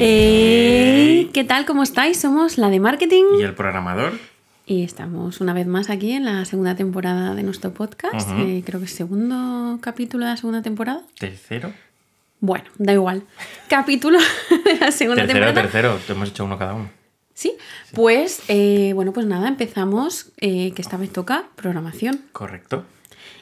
Eh, ¿Qué tal? ¿Cómo estáis? Somos la de marketing Y el programador. y estamos una vez más aquí en la segunda temporada de nuestro podcast. Eh, creo que es segundo capítulo de la segunda temporada. Tercero. Bueno, da igual. Capítulo de la segunda Tercero, temporada. tercero. Te hemos hecho uno cada uno. Sí, pues eh, bueno, pues nada, empezamos, eh, que esta vez toca programación. Correcto.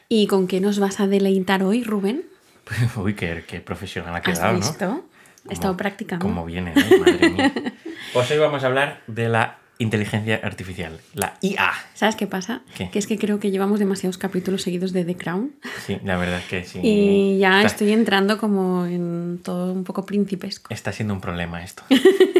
¿Y con qué nos vas a deleitar hoy, Rubén? Uy, qué, qué profesional ha ¿Has quedado, ¿no? He estado practicando. Como viene, ¿no? Madre mía. Pues hoy vamos a hablar de la inteligencia artificial, la IA. ¿Sabes qué pasa? ¿Qué? Que es que creo que llevamos demasiados capítulos seguidos de The Crown. Sí, la verdad es que sí. Y ya está, estoy entrando como en todo un poco principesco. está siendo un problema esto.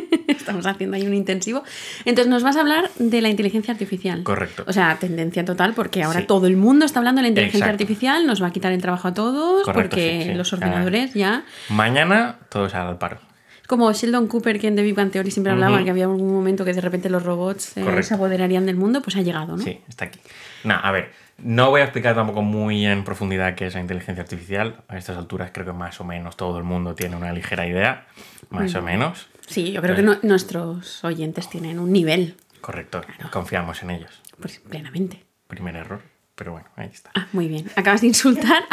Estamos haciendo ahí un intensivo. Entonces nos vas a hablar de la inteligencia artificial. Correcto. O sea, tendencia total, porque ahora Sí. todo el mundo está hablando de la inteligencia Exacto. artificial, nos va a quitar el trabajo a todos, Correcto, porque sí, sí. los ordenadores ya... Mañana todos al paro. Como Sheldon Cooper, que en The Big Bang Theory siempre hablaba que había algún momento que de repente los robots eh, se apoderarían del mundo, pues ha llegado, ¿no? Sí, está aquí. No, a ver, no voy a explicar tampoco muy en profundidad qué es la inteligencia artificial. A estas alturas creo que más o menos todo el mundo tiene una ligera idea, más o menos. Sí, yo creo que no- nuestros oyentes tienen un nivel, Correcto, confiamos en ellos. pues plenamente. Primer error, pero bueno, ahí está. Ah, muy bien. Acabas de insultar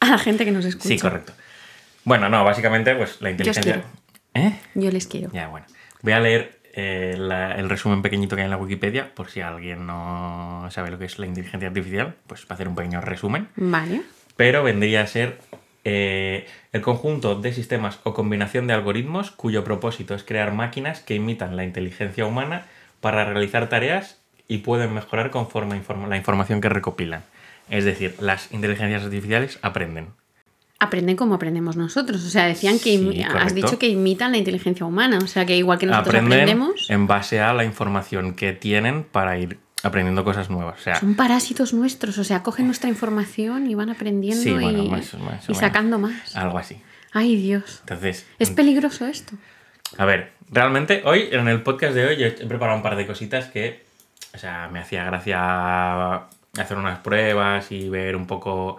a la gente que nos escucha. Sí, correcto. Bueno, no, básicamente, pues la inteligencia. quiero. ¿Eh? Yo les quiero. Ya, bueno. Voy a leer eh, la- el resumen pequeñito que hay en la Wikipedia, por si alguien no sabe lo que es la inteligencia artificial, pues para hacer un pequeño resumen. Vale. pero vendría a ser eh, el conjunto de sistemas o combinación de algoritmos cuyo propósito es crear máquinas que imitan la inteligencia humana para realizar tareas y pueden mejorar conforme la información que recopilan. Es decir, las inteligencias artificiales aprenden. Aprenden como aprendemos nosotros. O sea, decían que Sí, has dicho que imitan la inteligencia humana. O sea, que igual que nosotros Aprenden aprendemos, en base a la información que tienen para ir aprendiendo cosas nuevas. O sea, son parásitos nuestros. O sea, cogen nuestra información y van aprendiendo Sí, bueno, y, más- más y sacando más. algo así. Ay, Dios. Entonces, Es peligroso esto. A ver, realmente hoy, en el podcast de hoy, yo he preparado un par de cositas que, o sea, me hacía gracia hacer unas pruebas y ver un poco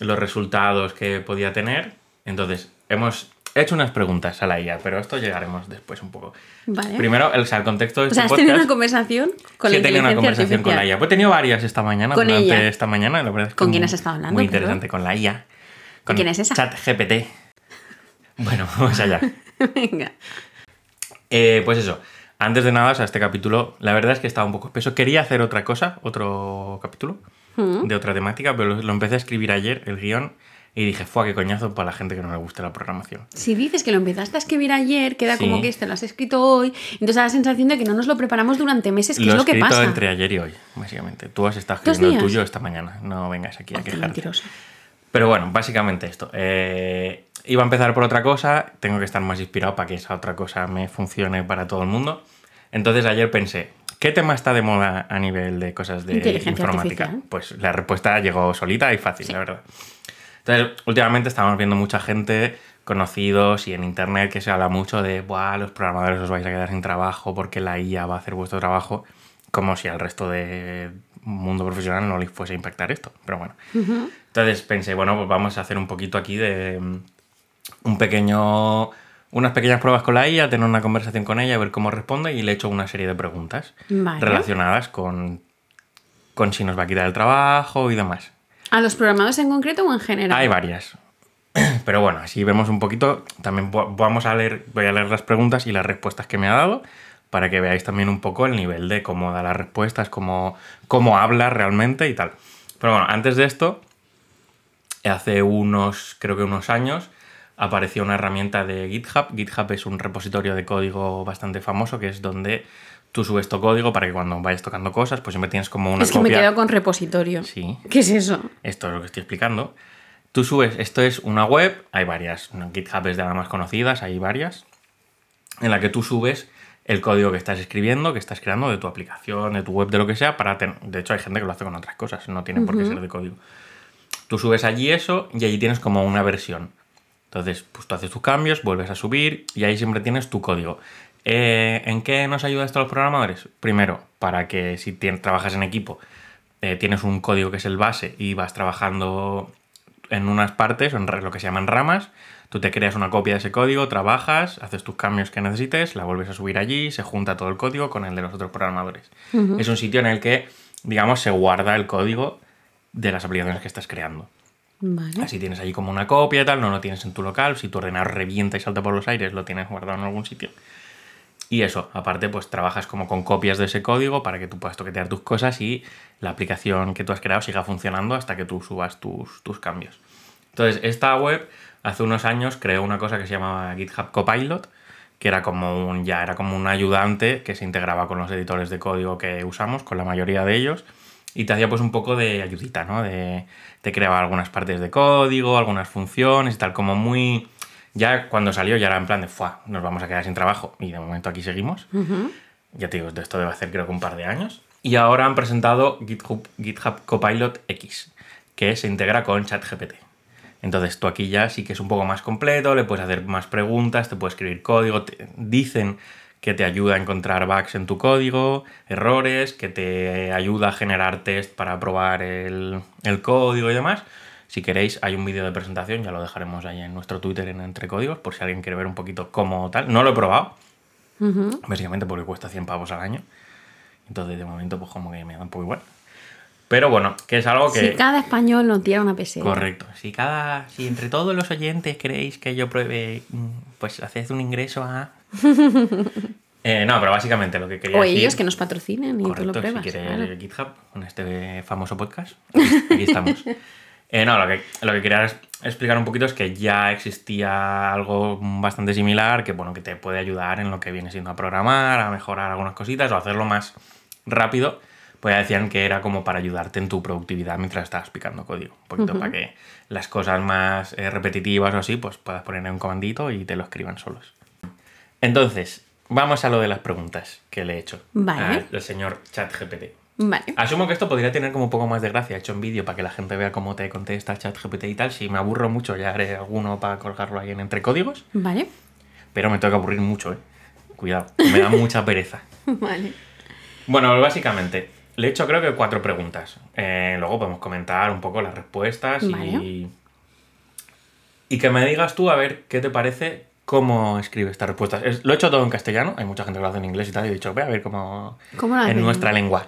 los resultados que podía tener. Entonces, hemos hecho unas preguntas a la IA, pero esto llegaremos después un poco. Vale. Primero, el, o sea, el contexto de o este sea, has podcast. tenido una conversación con sí, la he tenido una conversación con la. IA. Pues he tenido varias esta mañana, Con durante ella. esta mañana, la verdad es que ¿Con quién has estado hablando, Muy interesante, con la IA. Con quién es esa? ChatGPT. Bueno, vamos allá. Venga. Eh, pues eso, antes de nada, o sea, este capítulo, la verdad es que estaba un poco espeso. Quería hacer otra cosa, otro capítulo Mm. de otra temática, pero lo, lo empecé a escribir ayer, el guion, y dije, fue qué coñazo para la gente que no le guste la programación. Si dices que lo empezaste a escribir ayer, queda Sí. como que este lo has escrito hoy, entonces da la sensación de que no nos lo preparamos durante meses, que lo es he lo que escrito pasa. entre ayer y hoy, básicamente. Tú has estado ¿Dos escribiendo el tuyo esta mañana. No vengas aquí a quejarte. mentiroso. Pero bueno, básicamente esto. Eh, iba a empezar por otra cosa, tengo que estar más inspirado para que esa otra cosa me funcione para todo el mundo. Entonces ayer pensé, ¿qué tema está de moda a nivel de cosas de Inteligencia informática? artificial. Pues la respuesta llegó solita y fácil, la verdad. Entonces, últimamente estamos viendo mucha gente, conocidos y en internet que se habla mucho de, Buah, los programadores os vais a quedar sin trabajo porque la IA va a hacer vuestro trabajo, como si al resto del mundo profesional no les fuese a impactar esto. Pero bueno. Entonces pensé, bueno, pues vamos a hacer un poquito aquí de mm, un pequeño, unas pequeñas pruebas con la IA, tener una conversación con ella, ver cómo responde y le he hecho una serie de preguntas Vale. relacionadas con, con si nos va a quitar el trabajo y demás. ¿A los programadores en concreto o en general? Hay varias. Pero bueno, así vemos un poquito. También vamos a leer, voy a leer las preguntas y las respuestas que me ha dado para que veáis también un poco el nivel de cómo da las respuestas, cómo, cómo habla realmente y tal. Pero bueno, antes de esto, hace unos, creo que unos años, apareció una herramienta de GitHub. GitHub es un repositorio de código bastante famoso que es donde tú subes tu código para que cuando vayas tocando cosas, pues siempre tienes como una es que me quedo con repositorio. Sí. ¿Qué es eso? Esto es lo que estoy explicando. Tú subes, esto es una web, hay varias, GitHub es de las más conocidas, hay varias, en la que tú subes el código que estás escribiendo, que estás creando de tu aplicación, de tu web, de lo que sea, para ten- De hecho, hay gente que lo hace con otras cosas, no tiene por qué ser de código. Tú subes allí eso y allí tienes como una versión. Entonces, pues tú haces tus cambios, vuelves a subir y ahí siempre tienes tu código. Eh, ¿En qué nos ayuda esto a los programadores? Primero, para que si trabajas en equipo, eh, tienes un código que es el base y vas trabajando en unas partes, en lo que se llaman ramas, tú te creas una copia de ese código, trabajas, haces tus cambios que necesites, la vuelves a subir allí, se junta todo el código con el de los otros programadores. Es un sitio en el que, digamos, se guarda el código de las aplicaciones que estás creando. Vale. Así tienes allí como una copia y tal, no lo tienes en tu local. Si tu ordenador revienta y salta por los aires, lo tienes guardado en algún sitio. Y eso, aparte, pues trabajas como con copias de ese código para que tú puedas toquetear tus cosas y la aplicación que tú has creado siga funcionando hasta que tú subas tus, tus cambios. Entonces, esta web hace unos años creó una cosa que se llamaba GitHub Copilot, que era como un, ya era como un ayudante que se integraba con los editores de código que usamos, con la mayoría de ellos, y te hacía pues un poco de ayudita, ¿no? De, te creaba algunas partes de código, algunas funciones y tal, como muy... Ya cuando salió ya era en plan de, ¡fuah! Nos vamos a quedar sin trabajo. Y de momento aquí seguimos. Ya te digo, esto debe hacer creo que un par de años. Y ahora han presentado GitHub, GitHub Copilot X, que se integra con ChatGPT. Entonces tú aquí ya sí que es un poco más completo, le puedes hacer más preguntas, te puedes escribir código, te dicen que te ayuda a encontrar bugs en tu código, errores, que te ayuda a generar test para probar el, el código y demás. Si queréis, hay un vídeo de presentación, ya lo dejaremos ahí en nuestro Twitter en Entre Códigos, por si alguien quiere ver un poquito cómo tal. No lo he probado, básicamente porque cuesta 100 pavos al año. Entonces, de momento, pues como que me da un poco igual. Pero bueno, que es algo que... Si cada español nos diera una peseta. Correcto. Si cada, si entre todos los oyentes queréis que yo pruebe, mm, pues haced un ingreso a. Eh, no, pero básicamente lo que quería O decir. ellos que nos patrocinen y tú Correcto, lo pruebas. si quieres claro. GitHub con este famoso podcast, aquí estamos. Eh, no, lo que, lo que quería explicar un poquito es que ya existía algo bastante similar que, bueno, que te puede ayudar en lo que viene siendo a programar, a mejorar algunas cositas o hacerlo más rápido. Pues ya decían que era como para ayudarte en tu productividad mientras estabas picando código. Un poquito para que las cosas más eh, repetitivas o así, pues puedas poner en un comandito y te lo escriban solos. Entonces, vamos a lo de las preguntas que le he hecho Vale. al señor ChatGPT. Vale. Asumo que esto podría tener como un poco más de gracia hecho en vídeo para que la gente vea cómo te contesta ChatGPT y tal. Si me aburro mucho, ya haré alguno para colgarlo ahí en entre códigos. Vale. Pero me tengo que aburrir mucho, ¿eh? Cuidado, me da mucha pereza. Vale. Bueno, básicamente, le he hecho creo que cuatro preguntas. Eh, luego podemos comentar un poco las respuestas y. Vale. Y que me digas tú a ver qué te parece cómo escribe estas respuestas. Es- lo he hecho todo en castellano, hay mucha gente que lo hace en inglés y tal, y he dicho, voy a ver cómo. ¿Cómo en nuestra lengua,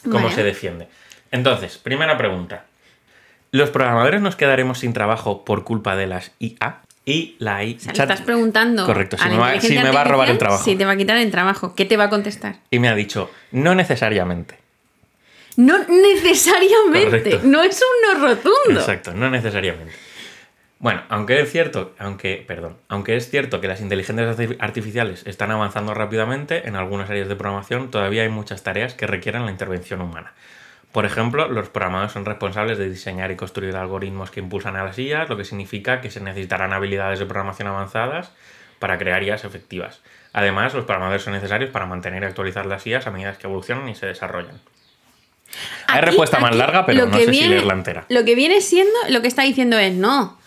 cómo Vale. se defiende. Entonces, primera pregunta. ¿Los programadores nos quedaremos sin trabajo por culpa de las IA? Y la I. O sea, chat- estás preguntando. Correcto, si me va- inteligencia si me va a robar el trabajo. Si te va a quitar el trabajo. ¿Qué te va a contestar? Y me ha dicho, no necesariamente. No necesariamente. Correcto. No es un no rotundo. Exacto, no necesariamente. Bueno, aunque es cierto, aunque, perdón, aunque es cierto que las inteligencias arti- artificiales están avanzando rápidamente en algunas áreas de programación, todavía hay muchas tareas que requieren la intervención humana. Por ejemplo, los programadores son responsables de diseñar y construir algoritmos que impulsan a las IAs, lo que significa que se necesitarán habilidades de programación avanzadas para crear IAs efectivas. Además, los programadores son necesarios para mantener y actualizar las IAs a medida que evolucionan y se desarrollan. Hay Aquí- respuesta más larga, pero no sé si leerla entera. Lo que viene siendo, lo que está diciendo es, no,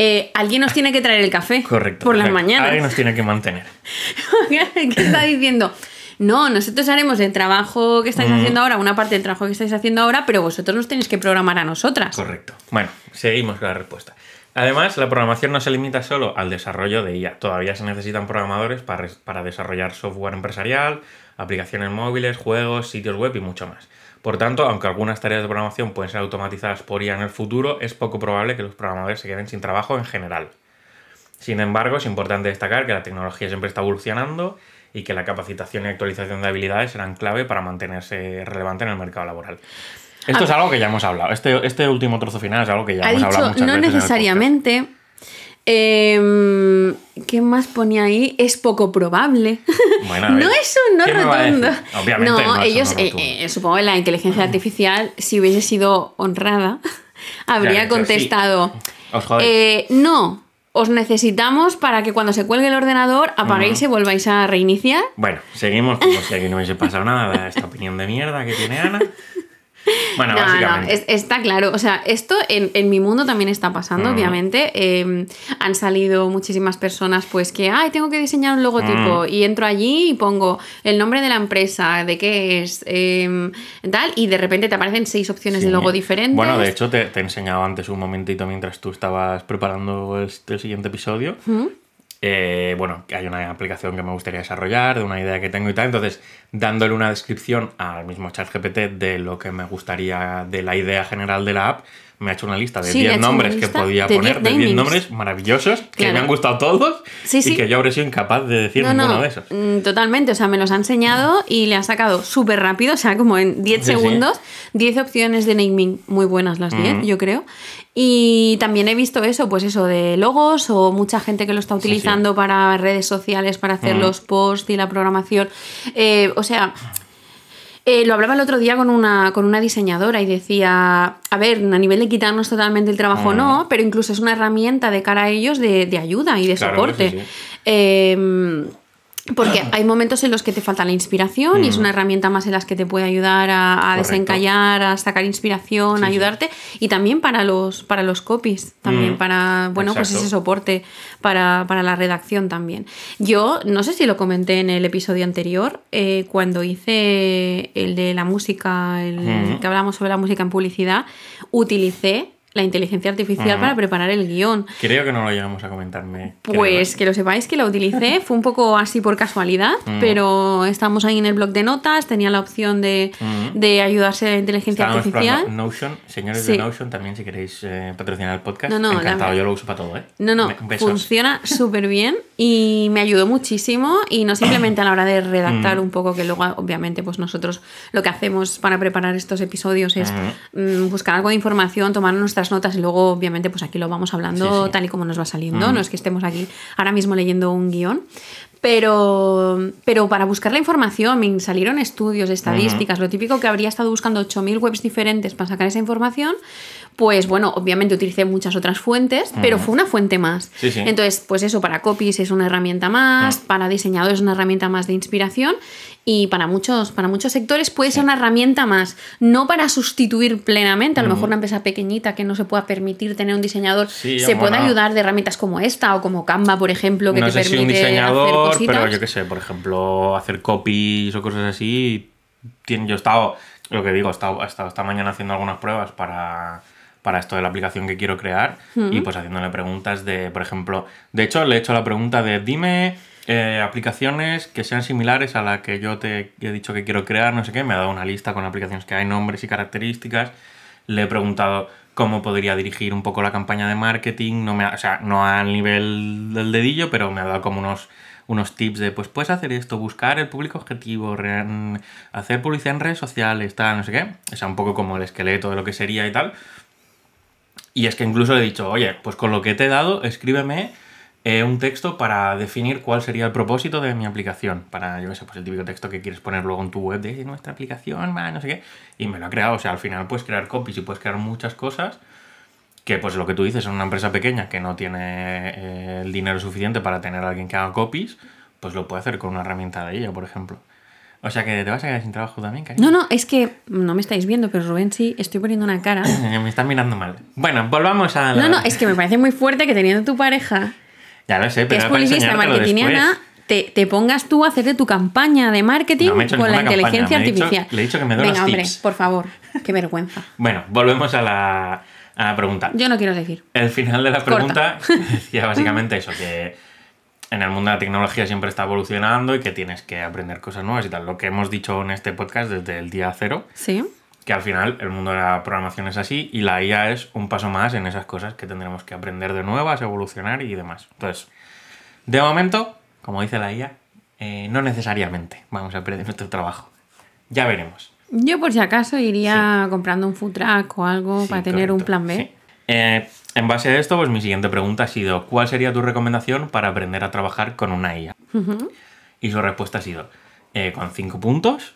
eh, alguien nos tiene que traer el café Correcto. por las Alguien mañanas. nos tiene que mantener. ¿Qué está diciendo? No, nosotros haremos el trabajo que estáis haciendo ahora, una parte del trabajo que estáis haciendo ahora, pero vosotros nos tenéis que programar a nosotras. Correcto. Bueno, seguimos con la respuesta. Además, la programación no se limita solo al desarrollo de IA. Todavía se necesitan programadores para, res- para desarrollar software empresarial, aplicaciones móviles, juegos, sitios web y mucho más. Por tanto, aunque algunas tareas de programación pueden ser automatizadas por IA en el futuro, es poco probable que los programadores se queden sin trabajo en general. Sin embargo, es importante destacar que la tecnología siempre está evolucionando y que la capacitación y actualización de habilidades serán clave para mantenerse relevante en el mercado laboral. Esto es algo que ya hemos hablado. Este, este último trozo final es algo que ya ha hemos hablado muchas no veces. el necesariamente. Em, ¿Qué más pone ahí? Es poco probable. Bueno, no es un no ¿qué me va a rotundo. Obviamente no es un ellos, no eh, eh, supongo que la inteligencia artificial, si hubiese sido honrada, habría contestado. Os eh, No, os necesitamos para que cuando se cuelgue el ordenador apaguéis y volváis a reiniciar. Bueno, seguimos como si aquí no hubiese pasado nada esta opinión de mierda que tiene Ana. Bueno, No, no, básicamente. es- está claro. O sea, esto en, en mi mundo también está pasando, Mm. obviamente. Eh, han salido muchísimas personas, pues que, ay, tengo que diseñar un logotipo. Mm. Y entro allí y pongo el nombre de la empresa, de qué es, eh, tal. Y de repente te aparecen seis opciones de logo diferentes. Bueno, de hecho, te, te he enseñado antes un momentito mientras tú estabas preparando el, el siguiente episodio. Eh, bueno, hay una aplicación que me gustaría desarrollar, de una idea que tengo y tal. Entonces, dándole una descripción al mismo ChatGPT de lo que me gustaría, de la idea general de la app, me ha hecho una lista de Sí, le ha 10 hecho una nombres que podía de poner, 10 de 10 namings. nombres maravillosos, que Claro. me han gustado todos Sí, y sí. que yo habría sido incapaz de decir No, ninguno no, de esos. mm, totalmente. O sea, me los ha enseñado y le ha sacado súper rápido, o sea, como en 10 Sí, sí. segundos, 10 opciones de naming, muy buenas las 10, Mm. yo creo. Y también he visto eso, pues eso, de logos o mucha gente que lo está utilizando para redes sociales, para hacer los posts y la programación. Eh, o sea, eh, lo hablaba el otro día con una, con una diseñadora y decía, a ver, a nivel de quitarnos totalmente el trabajo Mm. no, pero incluso es una herramienta de cara a ellos de, de ayuda y de Claro, soporte. sí, sí. Eh, porque hay momentos en los que te falta la inspiración y es Mm. una herramienta más en las que te puede ayudar a, desencallar, a sacar inspiración, Sí, a sí. ayudarte. Y también para los, para los copies, también Mm. para, bueno, pues ese soporte para, para la redacción también. Yo, no sé si lo comenté en el episodio anterior, eh, cuando hice el de la música, el Mm. que hablamos sobre la música en publicidad, utilicé la inteligencia artificial Mm. para preparar el guion. Creo que no lo llegamos a comentarme. Pues que lo sepáis que la utilicé, fue un poco así por casualidad, Mm. pero estamos ahí en el blog de notas, tenía la opción de, Mm. de ayudarse de la inteligencia Estábamos artificial. Notion, señores Sí. de Notion, también si queréis eh, patrocinar el podcast, No, no, la encantado, verdad- yo lo uso para todo, ¿eh? No, no, Be- Besos. funciona súper bien y me ayudó muchísimo y no simplemente a la hora de redactar Mm. un poco, que luego obviamente pues nosotros lo que hacemos para preparar estos episodios es buscar algo de información, tomar nuestras notas y luego obviamente pues aquí lo vamos hablando Sí, sí. tal y como nos va saliendo, Mm. no es que estemos aquí ahora mismo leyendo un guion. Pero, pero para buscar la información me salieron estudios, estadísticas, lo típico que habría estado buscando 8.000 webs diferentes para sacar esa información, pues bueno, obviamente utilicé muchas otras fuentes, pero fue una fuente más. Sí, sí. Entonces, pues eso, para copies es una herramienta más, para diseñadores es una herramienta más de inspiración y para muchos, para muchos sectores puede ser una herramienta más, no para sustituir plenamente, a lo mejor una empresa pequeñita que no se pueda permitir tener un diseñador, se puede ayudar de herramientas como esta o como Canva, por ejemplo, que no te si permite un diseñador, hacer cositas. pero yo qué sé, por ejemplo, hacer copies o cosas así. Yo he estado, lo que digo, he estado, he estado esta mañana haciendo algunas pruebas para, para esto de la aplicación que quiero crear y pues haciéndole preguntas de, por ejemplo, de hecho le he hecho la pregunta de dime eh, aplicaciones que sean similares a la que yo te he dicho que quiero crear, no sé qué, me ha dado una lista con aplicaciones que hay nombres y características, le he preguntado cómo podría dirigir un poco la campaña de marketing, no me ha- o sea, no al nivel del dedillo, pero me ha dado como unos, unos tips de, pues puedes hacer esto, buscar el público objetivo, hacer publicidad en redes sociales, tal, no sé qué, o sea, un poco como el esqueleto de lo que sería y tal. Y es que incluso le he dicho, oye, pues con lo que te he dado, escríbeme eh, un texto para definir cuál sería el propósito de mi aplicación. Para, yo qué sé, pues el típico texto que quieres poner luego en tu web de nuestra aplicación, va, no sé qué. Y me lo ha creado. O sea, al final puedes crear copies y puedes crear muchas cosas que, pues lo que tú dices, en una empresa pequeña que no tiene eh, el dinero suficiente para tener a alguien que haga copies, pues lo puede hacer con una herramienta de ella, por ejemplo. O sea que te vas a quedar sin trabajo también, cariño. No, no, es que no me estáis viendo, pero Rubén sí, estoy poniendo una cara. Me estás mirando mal. Bueno, volvamos a la... No, no, es que me parece muy fuerte que teniendo tu pareja, Ya lo sé, que es publicista marketingiana, te, te pongas tú a hacerte tu campaña de marketing No he con la campaña, inteligencia me he dicho- artificial. le he dicho que me dé Venga, hombre, por favor, qué vergüenza. Bueno, volvemos a la, a la pregunta. Yo no quiero decir. El final de la Corta. pregunta decía básicamente eso, que en el mundo de la tecnología siempre está evolucionando y que tienes que aprender cosas nuevas y tal. Lo que hemos dicho en este podcast desde el día cero, Sí. que al final el mundo de la programación es así y la IA es un paso más en esas cosas que tendremos que aprender de nuevas, evolucionar y demás. Entonces, de momento, como dice la IA, eh, no necesariamente vamos a perder nuestro trabajo. Ya veremos. Yo por si acaso iría comprando un food truck o algo Sí, para tener un plan B. sí. Eh, en base a esto, pues mi siguiente pregunta ha sido, ¿cuál sería tu recomendación para aprender a trabajar con una IA? Y su respuesta ha sido, eh, con cinco puntos,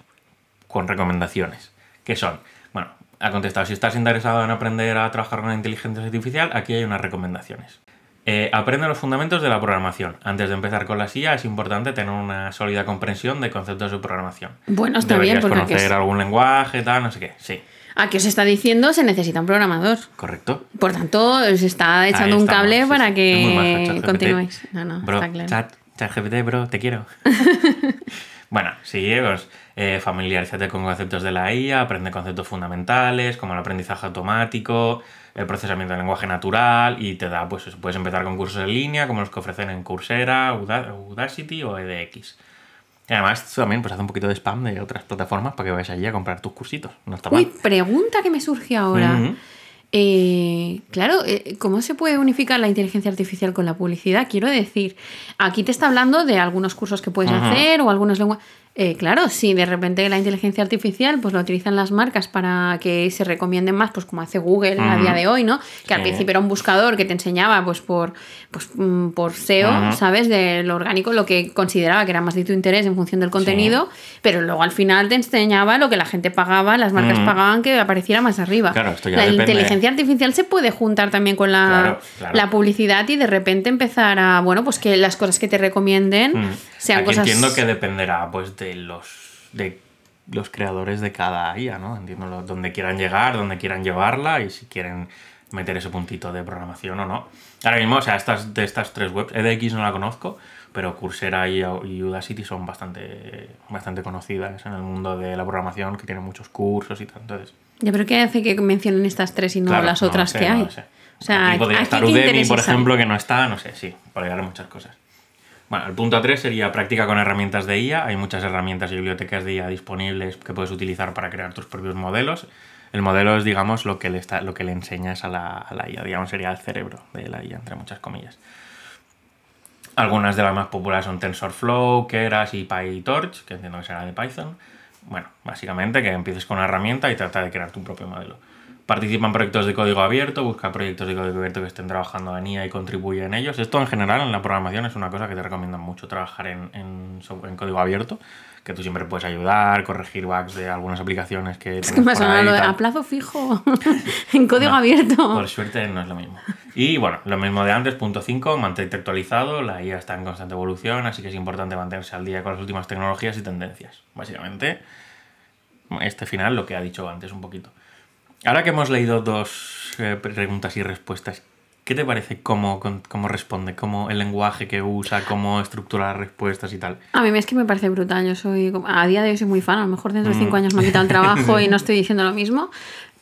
con recomendaciones, que son, bueno, ha contestado, si estás interesado en aprender a trabajar con la inteligencia artificial, aquí hay unas recomendaciones. Eh, aprende los fundamentos de la programación. Antes de empezar con la IA es importante tener una sólida comprensión de conceptos de programación. Bueno, está bien, porque conocer algún lenguaje, tal, no sé qué. Sí. Aquí os está diciendo se necesita un programador. Correcto. Por tanto, os está echando un cable sí, para sí. Que continuéis. No, no, Bro, está claro. chat, ChatGPT, bro, te quiero. bueno, sí, pues eh, familiarízate con conceptos de la IA, aprende conceptos fundamentales como el aprendizaje automático, el procesamiento del lenguaje natural y te da, pues eso, puedes empezar con cursos en línea como los que ofrecen en Coursera, Uda- Udacity o edX. Y además también pues hace un poquito de spam de otras plataformas para que vayas allí a comprar tus cursitos. No está mal. Uy, pregunta que me surge ahora. Eh, claro, eh, ¿cómo se puede unificar la inteligencia artificial con la publicidad? Quiero decir, aquí te está hablando de algunos cursos que puedes hacer o algunos lenguajes. Claro, si de repente la inteligencia artificial pues lo utilizan las marcas para que se recomienden más, pues como hace Google a día de hoy, ¿no? Que al principio era un buscador que te enseñaba pues por, pues, mm, por SEO. ¿sabes? De lo orgánico, lo que consideraba que era más de tu interés en función del contenido, pero luego al final te enseñaba lo que la gente pagaba, las marcas pagaban que apareciera más arriba. Claro, esto ya la depende. inteligencia artificial se puede juntar también con la, Claro, claro. la publicidad y de repente empezar a, bueno, pues que las cosas que te recomienden Mm. Sean Aquí cosas... entiendo que dependerá pues de los de los creadores de cada IA, ¿no? Entiendo dónde quieran llegar, dónde quieran llevarla y si quieren meter ese puntito de programación o no. Ahora mismo, o sea, estas, de estas tres webs, EDX no la conozco, pero Coursera y, y Udacity son bastante, bastante conocidas en el mundo de la programación, que tienen muchos cursos y tal. Entonces, Ya, pero ¿qué hace que mencionen estas tres y no claro, las no otras sé, que no hay? lo sé. O sea, Aquí podría ¿a estar Udemy, por ejemplo, que no está, no sé, sí, podría haber muchas cosas. Bueno, el punto 3 sería práctica con herramientas de IA. Hay muchas herramientas y bibliotecas de IA disponibles que puedes utilizar para crear tus propios modelos. El modelo es, digamos, lo que le, está, lo que le enseñas a la, a la IA, digamos, sería el cerebro de la IA, entre muchas comillas. Algunas de las más populares son TensorFlow, Keras y PyTorch, que entiendo que será de Python. Bueno, básicamente que empieces con una herramienta y trata de crear tu propio modelo. Participa en proyectos de código abierto, busca proyectos de código abierto que estén trabajando en IA y contribuye en ellos. Esto en general en la programación es una cosa que te recomiendan mucho, trabajar en, en, código abierto, que tú siempre puedes ayudar, corregir bugs de algunas aplicaciones que... Es que me ha a plazo fijo, en código No, abierto. Por suerte no es lo mismo. Y bueno, lo mismo de antes, punto 5, mantente actualizado, la IA está en constante evolución, así que es importante mantenerse al día con las últimas tecnologías y tendencias. Básicamente, este final lo que ha dicho antes un poquito. Ahora que hemos leído dos eh, preguntas y respuestas, ¿qué te parece cómo, cómo responde, cómo el lenguaje que usa, cómo estructura las respuestas y tal? A mí es que me parece brutal. Yo soy. A día de hoy soy muy fan. A lo mejor dentro de Mm. cinco años me han quitado el trabajo y no estoy diciendo lo mismo.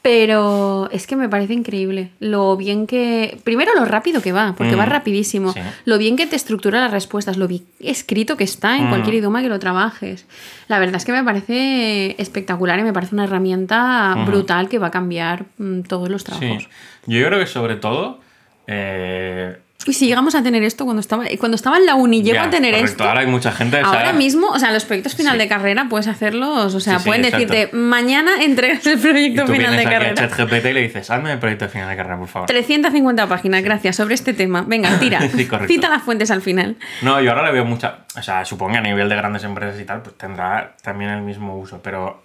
Pero es que me parece increíble. Lo bien que. Primero, lo rápido que va, porque va Mm. rapidísimo. Sí. Lo bien que te estructura las respuestas, lo bien escrito que está en Mm. cualquier idioma que lo trabajes. La verdad es que me parece espectacular y me parece una herramienta brutal que va a cambiar mm, todos los trabajos. Sí. Yo creo que sobre todo... eh, Y si llegamos a tener esto cuando estaba, cuando estaba en la uni, llego ya, a tener correcto, esto. Ahora hay mucha gente... sea, Ahora mismo, o sea, los proyectos final Sí. de carrera puedes hacerlos, o sea, Sí, sí, pueden exacto. decirte, mañana entregas el Y proyecto tú final de aquí a carrera. ChatGPT y le dices, hazme el proyecto final de carrera, por favor. 350 páginas, gracias, sobre este tema. Venga, tira. Cita las fuentes al final. No, yo ahora le veo mucha. O sea, supongo que a nivel de grandes empresas y tal, pues tendrá también el mismo uso. Pero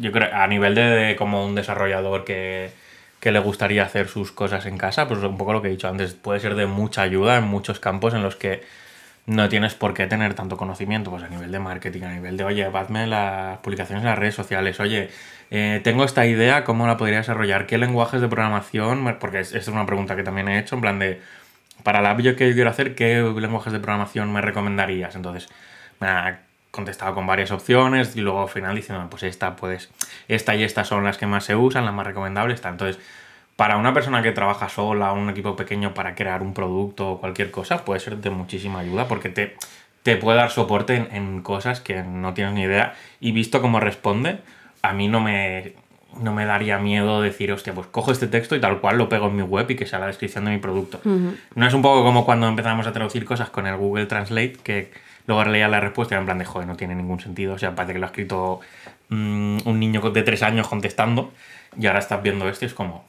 yo creo a nivel de, de como un desarrollador que, que le gustaría hacer sus cosas en casa, pues un poco lo que he dicho antes, puede ser de mucha ayuda en muchos campos en los que no tienes por qué tener tanto conocimiento, pues a nivel de marketing, a nivel de, oye, hazme las publicaciones en las redes sociales, oye, eh, tengo esta idea, ¿cómo la podría desarrollar? ¿Qué lenguajes de programación? Porque es, es una pregunta que también he hecho, en plan de, para la yo que quiero hacer, ¿qué lenguajes de programación me recomendarías? Entonces, me contestado con varias opciones y luego al final diciendo, pues esta, pues, esta y estas son las que más se usan, las más recomendables, tal. Entonces, para una persona que trabaja sola, un equipo pequeño para crear un producto o cualquier cosa, puede ser de muchísima ayuda porque te, te puede dar soporte en, en cosas que no tienes ni idea. Y visto cómo responde, a mí no me, no me daría miedo decir, hostia, pues cojo este texto y tal cual lo pego en mi web y que sea la descripción de mi producto. No es un poco como cuando empezamos a traducir cosas con el Google Translate, que luego leía la respuesta y era en plan de, joder, no tiene ningún sentido. O sea, parece que lo ha escrito mm, un niño de tres años contestando y ahora estás viendo esto y es como...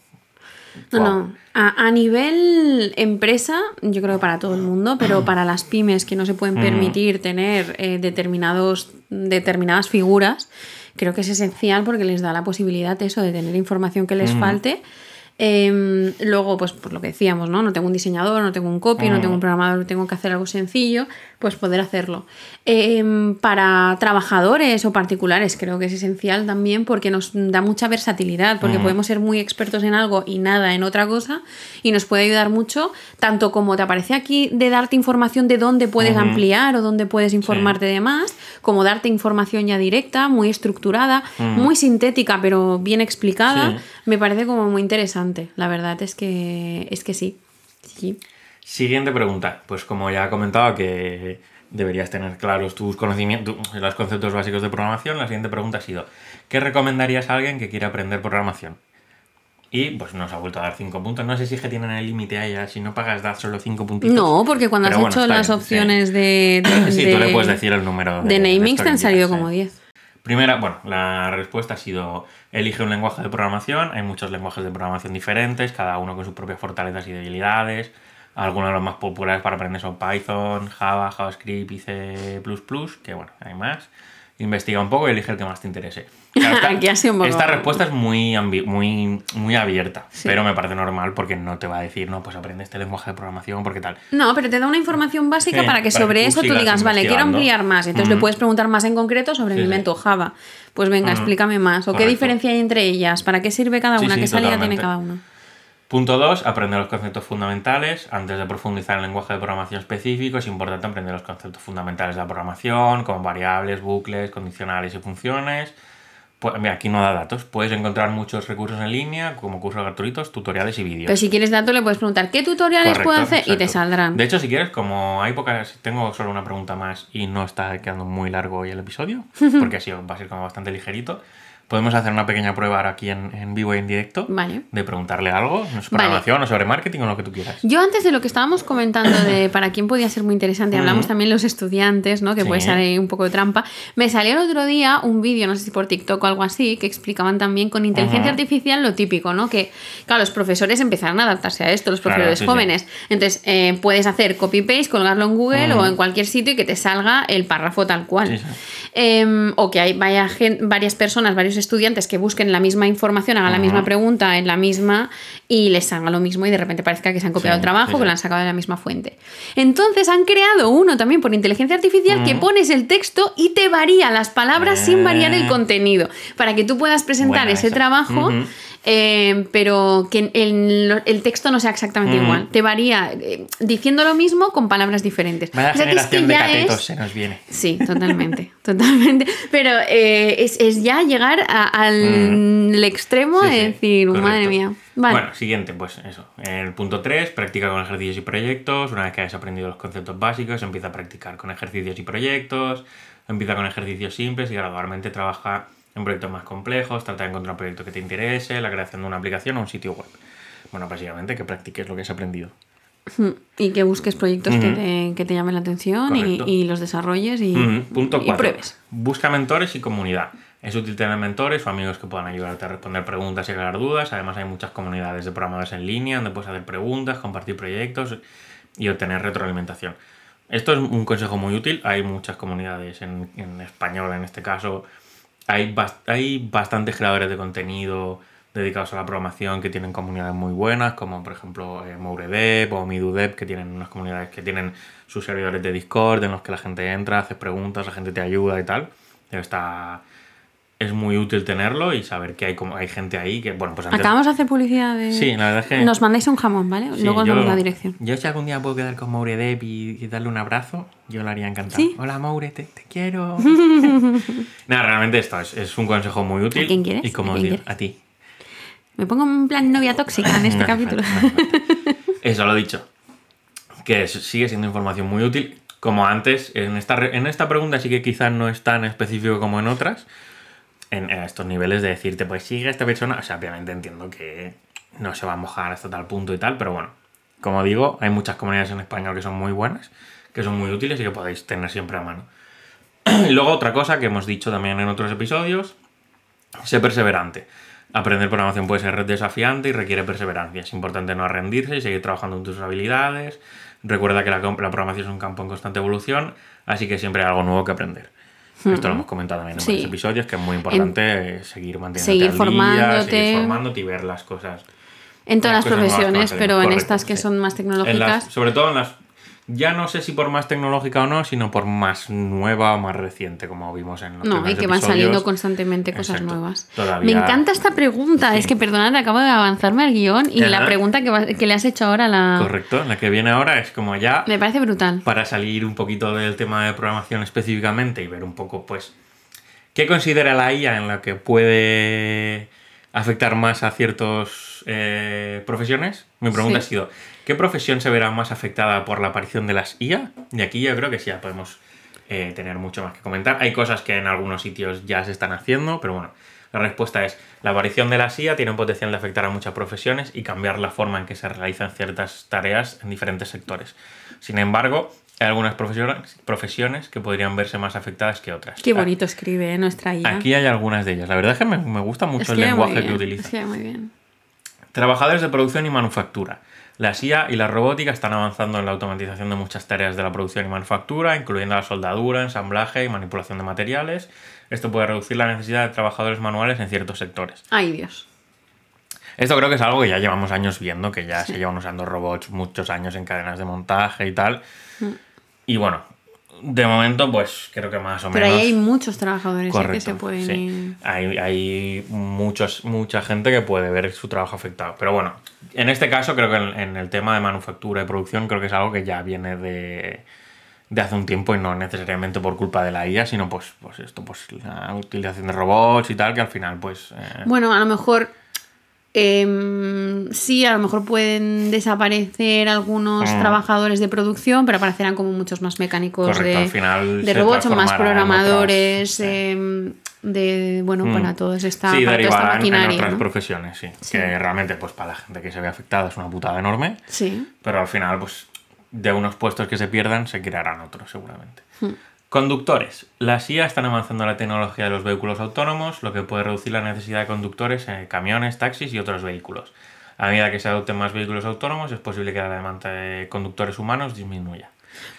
No, wow. no. A, a nivel empresa, yo creo que para todo el mundo, pero para las pymes que no se pueden permitir tener eh, determinados, determinadas figuras, creo que es esencial porque les da la posibilidad eso de tener información que les falte. Em, luego, pues por lo que decíamos, ¿no? No tengo un diseñador, no tengo un copy, no tengo un programador, tengo que hacer algo sencillo, pues poder hacerlo. Em, para trabajadores o particulares creo que es esencial también porque nos da mucha versatilidad, porque podemos ser muy expertos en algo y nada en otra cosa y nos puede ayudar mucho, tanto como te aparece aquí de darte información de dónde puedes ampliar o dónde puedes informarte de más, como darte información ya directa, muy estructurada, muy sintética pero bien explicada, me parece como muy interesante. La verdad es que, es que sí. Siguiente pregunta. Pues como ya he comentado que deberías tener claros tus conocimientos, los conceptos básicos de programación, la siguiente pregunta ha sido, ¿qué recomendarías a alguien que quiera aprender programación? Y pues nos ha vuelto a dar 5 puntos. No sé si es que tienen el límite a Si no pagas, da solo 5 puntos. No, porque cuando has hecho las opciones de, Sí, tú le puedes decir el número. De, de namings te han salido como 10. Primera, bueno, la respuesta ha sido elige un lenguaje de programación. Hay muchos lenguajes de programación diferentes, cada uno con sus propias fortalezas y debilidades. Algunos de los más populares para aprender son Python, Java, JavaScript y C++, que bueno, hay más investiga un poco y elige el que más te interese. Esta, respuesta es muy, muy, muy abierta, pero me parece normal porque no te va a decir, no, pues aprende este lenguaje de programación porque tal. No, pero te da una información básica para que sobre eso tú digas, vale, quiero ampliar más. Entonces le puedes preguntar más en concreto sobre mi mento Java. Pues venga, explícame más. ¿O qué diferencia hay entre ellas? ¿Para qué sirve cada una? ¿Qué salida tiene cada una? Punto 2. Aprender los conceptos fundamentales. Antes de profundizar en el lenguaje de programación específico, es importante aprender los conceptos fundamentales de la programación, como variables, bucles, condicionales y funciones. Pues, mira, aquí no da datos. Puedes encontrar muchos recursos en línea, como cursos gratuitos, tutoriales y vídeos. Pero si quieres datos, le puedes preguntar qué tutoriales puedo hacer y te saldrán. De hecho, si quieres, como hay pocas, tengo solo una pregunta más y no está quedando muy largo hoy el episodio, porque así va a ser como bastante ligerito podemos hacer una pequeña prueba ahora aquí en, vivo y en directo. De preguntarle algo, sobre programación o sobre marketing o lo que tú quieras. Yo antes de lo que estábamos comentando de para quién podía ser muy interesante, hablamos también los estudiantes, ¿no? Que puede ser un poco de trampa. Me salió el otro día un vídeo, no sé si por TikTok o algo así, que explicaban también con inteligencia artificial lo típico, ¿no? Que, claro, los profesores empezaron a adaptarse a esto, los profesores jóvenes. Entonces, eh, puedes hacer copy-paste, colgarlo en Google o en cualquier sitio y que te salga el párrafo tal cual. Em, o que hay vaya varias personas, varios estudiantes que busquen la misma información, hagan la misma pregunta en la misma y les salga lo mismo y de repente parezca que se han copiado el trabajo, que lo han sacado de la misma fuente. Entonces han creado uno también por inteligencia artificial que pones el texto y te varía las palabras sin variar el eh. contenido, para que tú puedas presentar ese trabajo. Eh, pero que el, texto no sea exactamente igual. Te varía eh, diciendo lo mismo con palabras diferentes. Vaya generación de catetos se nos viene. Sí, totalmente, totalmente. Pero eh, es, ya llegar al extremo de decir, madre mía. Bueno, siguiente, pues eso. En el punto 3, practica con ejercicios y proyectos. Una vez que hayas aprendido los conceptos básicos, empieza a practicar con ejercicios y proyectos. Empieza con ejercicios simples y gradualmente trabaja en proyectos más complejos, trata de encontrar un proyecto que te interese, la creación de una aplicación o un sitio web. Bueno, básicamente que practiques lo que has aprendido. Hmm. Y que busques proyectos que, te, llamen la atención y, los desarrolles y, Punto pruebes. Busca mentores y comunidad. Es útil tener mentores o amigos que puedan ayudarte a responder preguntas y aclarar dudas. Además, hay muchas comunidades de programadores en línea donde puedes hacer preguntas, compartir proyectos y obtener retroalimentación. Esto es un consejo muy útil. Hay muchas comunidades en, en español, en este caso, hay, hay bastantes creadores de contenido dedicados a la programación que tienen comunidades muy buenas, como por ejemplo eh, MoureDev o MiduDev, que tienen unas comunidades que tienen sus servidores de Discord en los que la gente entra, hace preguntas, la gente te ayuda y tal. Está, es muy útil tenerlo y saber que hay como hay gente ahí que bueno pues acabamos de hacer publicidad de sí la verdad es que nos mandáis un jamón vale luego os damos la dirección. yo si algún día puedo quedar con Maure Depp y, darle un abrazo yo lo haría encantado. Hola Maure te, quiero. Nada realmente esto es, un consejo muy útil ¿A quién quieres? y como ¿A, a ti. Me pongo en plan novia tóxica en este capítulo. eso lo he dicho que sigue siendo información muy útil como antes en esta en esta pregunta sí que quizás no es tan específico como en otras en, estos niveles de decirte, pues sigue a esta persona. O sea, obviamente entiendo que no se va a mojar hasta tal punto y tal, pero bueno, como digo, hay muchas comunidades en español que son muy buenas, que son muy útiles y que podéis tener siempre a mano. y luego otra cosa que hemos dicho también en otros episodios, sé perseverante. Aprender programación puede ser desafiante y requiere perseverancia. Es importante no rendirse y seguir trabajando en tus habilidades. Recuerda que la, la programación es un campo en constante evolución, así que siempre hay algo nuevo que aprender. Esto lo hemos comentado también en varios episodios, que es muy importante seguir manteniéndote seguir al formándote. seguir formándote y ver las cosas En todas las van profesiones, pero en estas que sí. son más En tecnológicas. las- sobre todo en las. Ya no sé si por más tecnológica o no, sino por más nueva o más reciente, como vimos en los No, y que van saliendo constantemente cosas Exacto. nuevas. Todavía- Me encanta esta pregunta. Es que, perdonad, acabo de avanzarme al guion y la pregunta que, va- que le has hecho ahora la... Correcto, la que viene ahora es como ya Me parece brutal. para salir un poquito del tema de programación específicamente y ver un poco, pues, qué considera la IA en la que puede afectar más a ciertas profesiones. Mi pregunta Sí. ha sido, ¿qué profesión se verá más afectada por la aparición de las IA? Y aquí yo creo que sí, ya podemos eh, tener mucho más que comentar. Hay cosas que en algunos sitios ya se están haciendo, pero bueno, la respuesta es, la aparición de la IA tiene un potencial de afectar a muchas profesiones y cambiar la forma en que se realizan ciertas tareas en diferentes sectores. Sin embargo, hay algunas profesiones, profesiones que podrían verse más afectadas que otras. Qué bonito escribe ¿eh? nuestra IA. Aquí hay algunas de ellas. La verdad es que me, me gusta mucho el lenguaje que utiliza. muy bien. Trabajadores de producción y manufactura. La IA y la robótica están avanzando en la automatización de muchas tareas de la producción y manufactura, incluyendo la soldadura, ensamblaje y manipulación de materiales. Esto puede reducir la necesidad de trabajadores manuales en ciertos sectores. Ay, Dios. Esto creo que es algo que ya llevamos años viendo, que ya se llevan usando robots muchos años en cadenas de montaje y tal. Mm. Y bueno, de momento pues creo que más o Pero menos... ahí hay muchos trabajadores ¿eh? que Correcto, se pueden sí. ir- Hay, hay muchos, mucha gente que puede ver su trabajo afectado. Pero bueno, en este caso creo que en, en el tema de manufactura y producción creo que es algo que ya viene de, de hace un tiempo y no necesariamente por culpa de la IA, sino pues, pues esto, pues la utilización de robots y tal, que al final pues... eh, Bueno, a lo mejor em, sí, a lo mejor pueden desaparecer algunos Mm. trabajadores de producción, pero aparecerán como muchos más mecánicos Correcto, de, al final de se robots o más programadores, otras, em, de bueno, Mm. para todos esta, sí, para toda esta derivarán en otras ¿no? profesiones, sí. Sí. Que realmente pues para la gente que se ve afectada es una putada enorme. Sí. Pero al final, pues, de unos puestos que se pierdan, se crearán otros, seguramente. Hmm. Conductores. Las IA están avanzando en la tecnología de los vehículos autónomos, lo que puede reducir la necesidad de conductores en camiones, taxis y otros vehículos. A medida que se adopten más vehículos autónomos, es posible que la demanda de conductores humanos disminuya.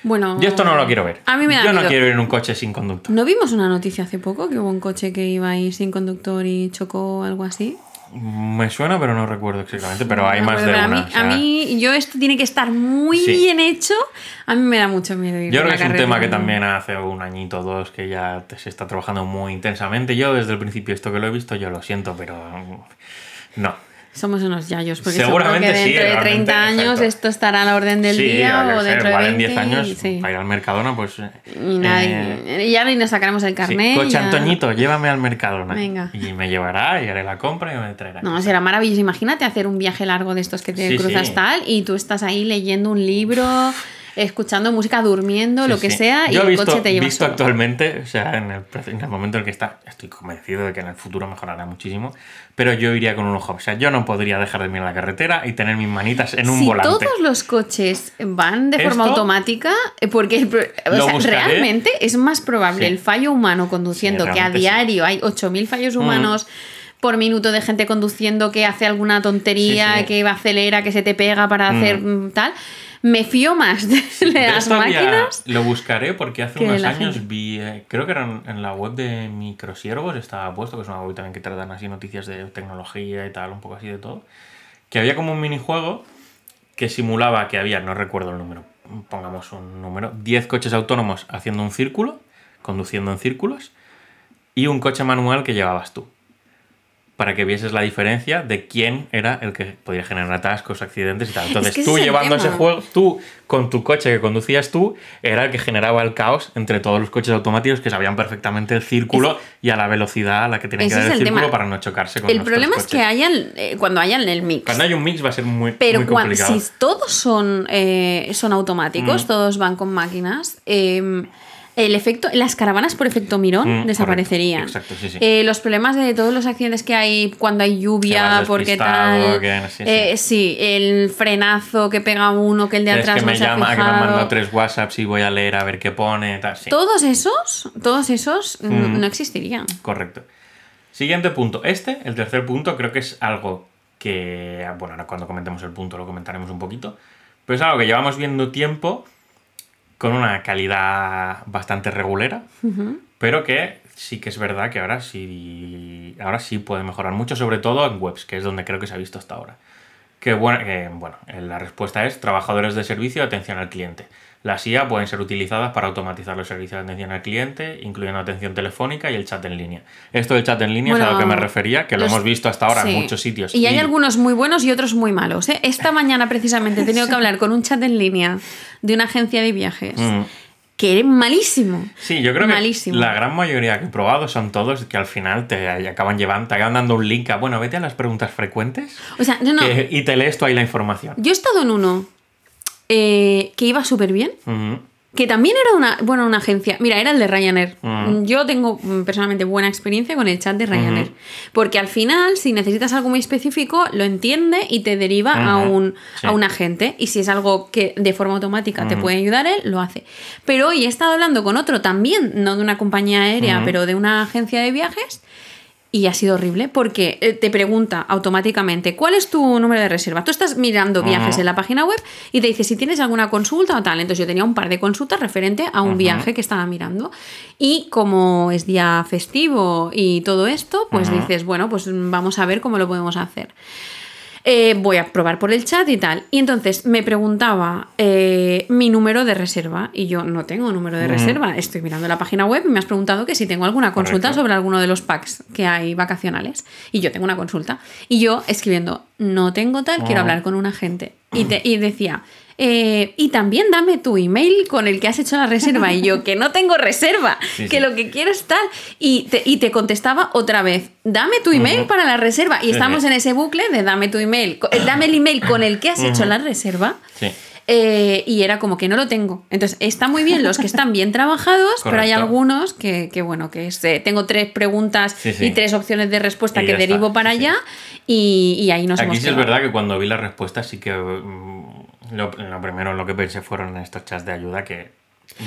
Bueno, Yo esto no lo quiero ver. A mí me da Yo no quiero ir en un coche sin conductor. ¿No vimos una noticia hace poco que hubo un coche que iba ahí sin conductor y chocó algo así? Me suena, pero no recuerdo exactamente. Pero hay No más de una. pero o sea, A mí, yo esto tiene que estar muy Sí. bien hecho. A mí me da mucho miedo ir Yo creo que es un tema que también hace un añito o dos que ya se está trabajando muy intensamente. Yo desde el principio esto que lo he visto, yo lo siento, pero mm, no. Somos unos yayos, porque Seguramente seguro que sí, dentro de realmente, 30 años exacto. esto estará a la orden del sí, día o dentro de igual 20 en 10 años sí. para ir al Mercadona, pues... eh, Y nadie- ya ni nos sacaremos el carnet. coche ya- Antoñito, llévame al Mercadona. Venga. Y me llevará y haré la compra y me traerá. No, será maravilloso. Imagínate hacer un viaje largo de estos que te cruzas tal y tú estás ahí leyendo un libro, escuchando música, durmiendo, Sí, lo que sí. sea, y el coche te lleva visto solo. actualmente, o sea, en el, pre- en el momento en el que está, estoy convencido de que en el futuro mejorará muchísimo, pero yo iría con un ojo. O sea, yo no podría dejar de mirar la carretera y tener mis manitas en un si volante. todos los coches van de forma automática, eh, porque o sea, realmente es más probable Sí. el fallo humano conduciendo que a diario hay 8.000 fallos humanos por minuto de gente conduciendo que hace alguna tontería, Sí, sí. que acelera, que se te pega para hacer mm, tal. Me fío más de, de las máquinas. lo buscaré porque hace unos años gente. vi, eh, creo que era en, en la web de Microsiervos, estaba puesto, que es una web también que tratan así noticias de tecnología y tal, un poco así de todo, que había como un minijuego que simulaba que había, no recuerdo el número, pongamos un número, 10 coches autónomos haciendo un círculo, conduciendo en círculos, y un coche manual que llevabas tú. Para que vieses la diferencia de quién era el que podía generar atascos, accidentes y tal. Entonces, que tú llevando ese juego, tú con tu coche que conducías tú, era el que generaba el caos entre todos los coches automáticos que sabían perfectamente el círculo y a la velocidad a la que tenían que dar el, el círculo tema. para no chocarse con El problema es que hayan, eh, cuando hayan el mix. Cuando hay un mix va a ser muy, Pero muy complicado. si todos son, eh, son automáticos, Mm. todos van con máquinas, eh, el efecto, las caravanas por efecto mirón Mm, desaparecerían. correcto. Exacto, sí, sí. Eh, los problemas de todos los accidentes que hay cuando hay Que lluvia, porque tal. que sí. eh, sí, el frenazo que pega uno, que el de es atrás que no me llama, que me mandado tres WhatsApps y voy a leer a ver qué pone. Tal. Todos esos, todos esos Mm. no existirían. correcto. Siguiente punto. Este, el tercer punto, creo que es algo que. Bueno, ahora cuando comentemos el punto lo comentaremos un poquito. Pero es algo que llevamos viendo tiempo con una calidad bastante regulera. Pero que sí que es verdad que ahora sí. Ahora sí puede mejorar mucho, sobre todo en webs, que es donde creo que se ha visto hasta ahora. Que bueno, que, bueno, eh, la respuesta es trabajadores de servicio atención al cliente. Las IA pueden ser utilizadas para automatizar los servicios de atención al cliente, incluyendo atención telefónica y el chat en línea. Esto del chat en línea es a lo que me refería, que lo hemos visto hasta ahora Sí. en muchos sitios. Y hay algunos muy buenos y otros muy malos. ¿eh? Esta mañana precisamente he tenido que hablar con un chat en línea de una agencia de viajes Mm. que era malísimo. Sí, yo creo Malísimo. que la gran mayoría que he probado son todos que al final te acaban llevando, te acaban dando un link a, bueno, vete a las preguntas frecuentes O sea, no, no. que- y te lees tú ahí la información. Yo he estado en uno eh, que iba súper bien. Que también era una, bueno, una agencia. Mira, era el de Ryanair. Mm. Yo tengo mm, personalmente buena experiencia con el chat de Ryanair. Porque al final, si necesitas algo muy específico, lo entiende y te deriva a, un, Sí. a un agente. Y si es algo que de forma automática te puede ayudar él, lo hace. Pero hoy he estado hablando con otro también, no de una compañía aérea, pero de una agencia de viajes. Y ha sido horrible porque eh, te pregunta automáticamente cuál es tu número de reserva. Tú estás mirando viajes en la página web y te dice si tienes alguna consulta o tal. Entonces yo tenía un par de consultas referente a un viaje que estaba mirando. Y como es día festivo y todo esto, pues dices, bueno, pues vamos a ver cómo lo podemos hacer. Eh, voy a probar por el chat y tal. Y entonces me preguntaba eh, mi número de reserva. Y yo no tengo número de reserva. Estoy mirando la página web y me has preguntado que si tengo alguna consulta Correcto. sobre alguno de los packs que hay vacacionales. Y yo tengo una consulta. Y yo escribiendo, no tengo tal, quiero Ujú. hablar con un agente. Y, te- y decía, eh, y también dame tu email con el que has hecho la reserva. Y yo, que no tengo reserva, Sí, que sí. lo que quiero es tal. Y te, y te contestaba otra vez, dame tu email para la reserva. Y estamos en ese bucle de dame tu email, eh, dame el email con el que has hecho la reserva. Sí. Eh, y era como que no lo tengo. Entonces, está muy bien los que están bien trabajados, pero hay algunos que, que, bueno, que es, eh, tengo tres preguntas Sí, sí. y tres opciones de respuesta Y que está, derivo para sí, allá y, y ahí nos Aquí hemos sí es verdad que cuando vi la respuesta sí que mm, lo, lo primero lo que pensé fueron estos chats de ayuda que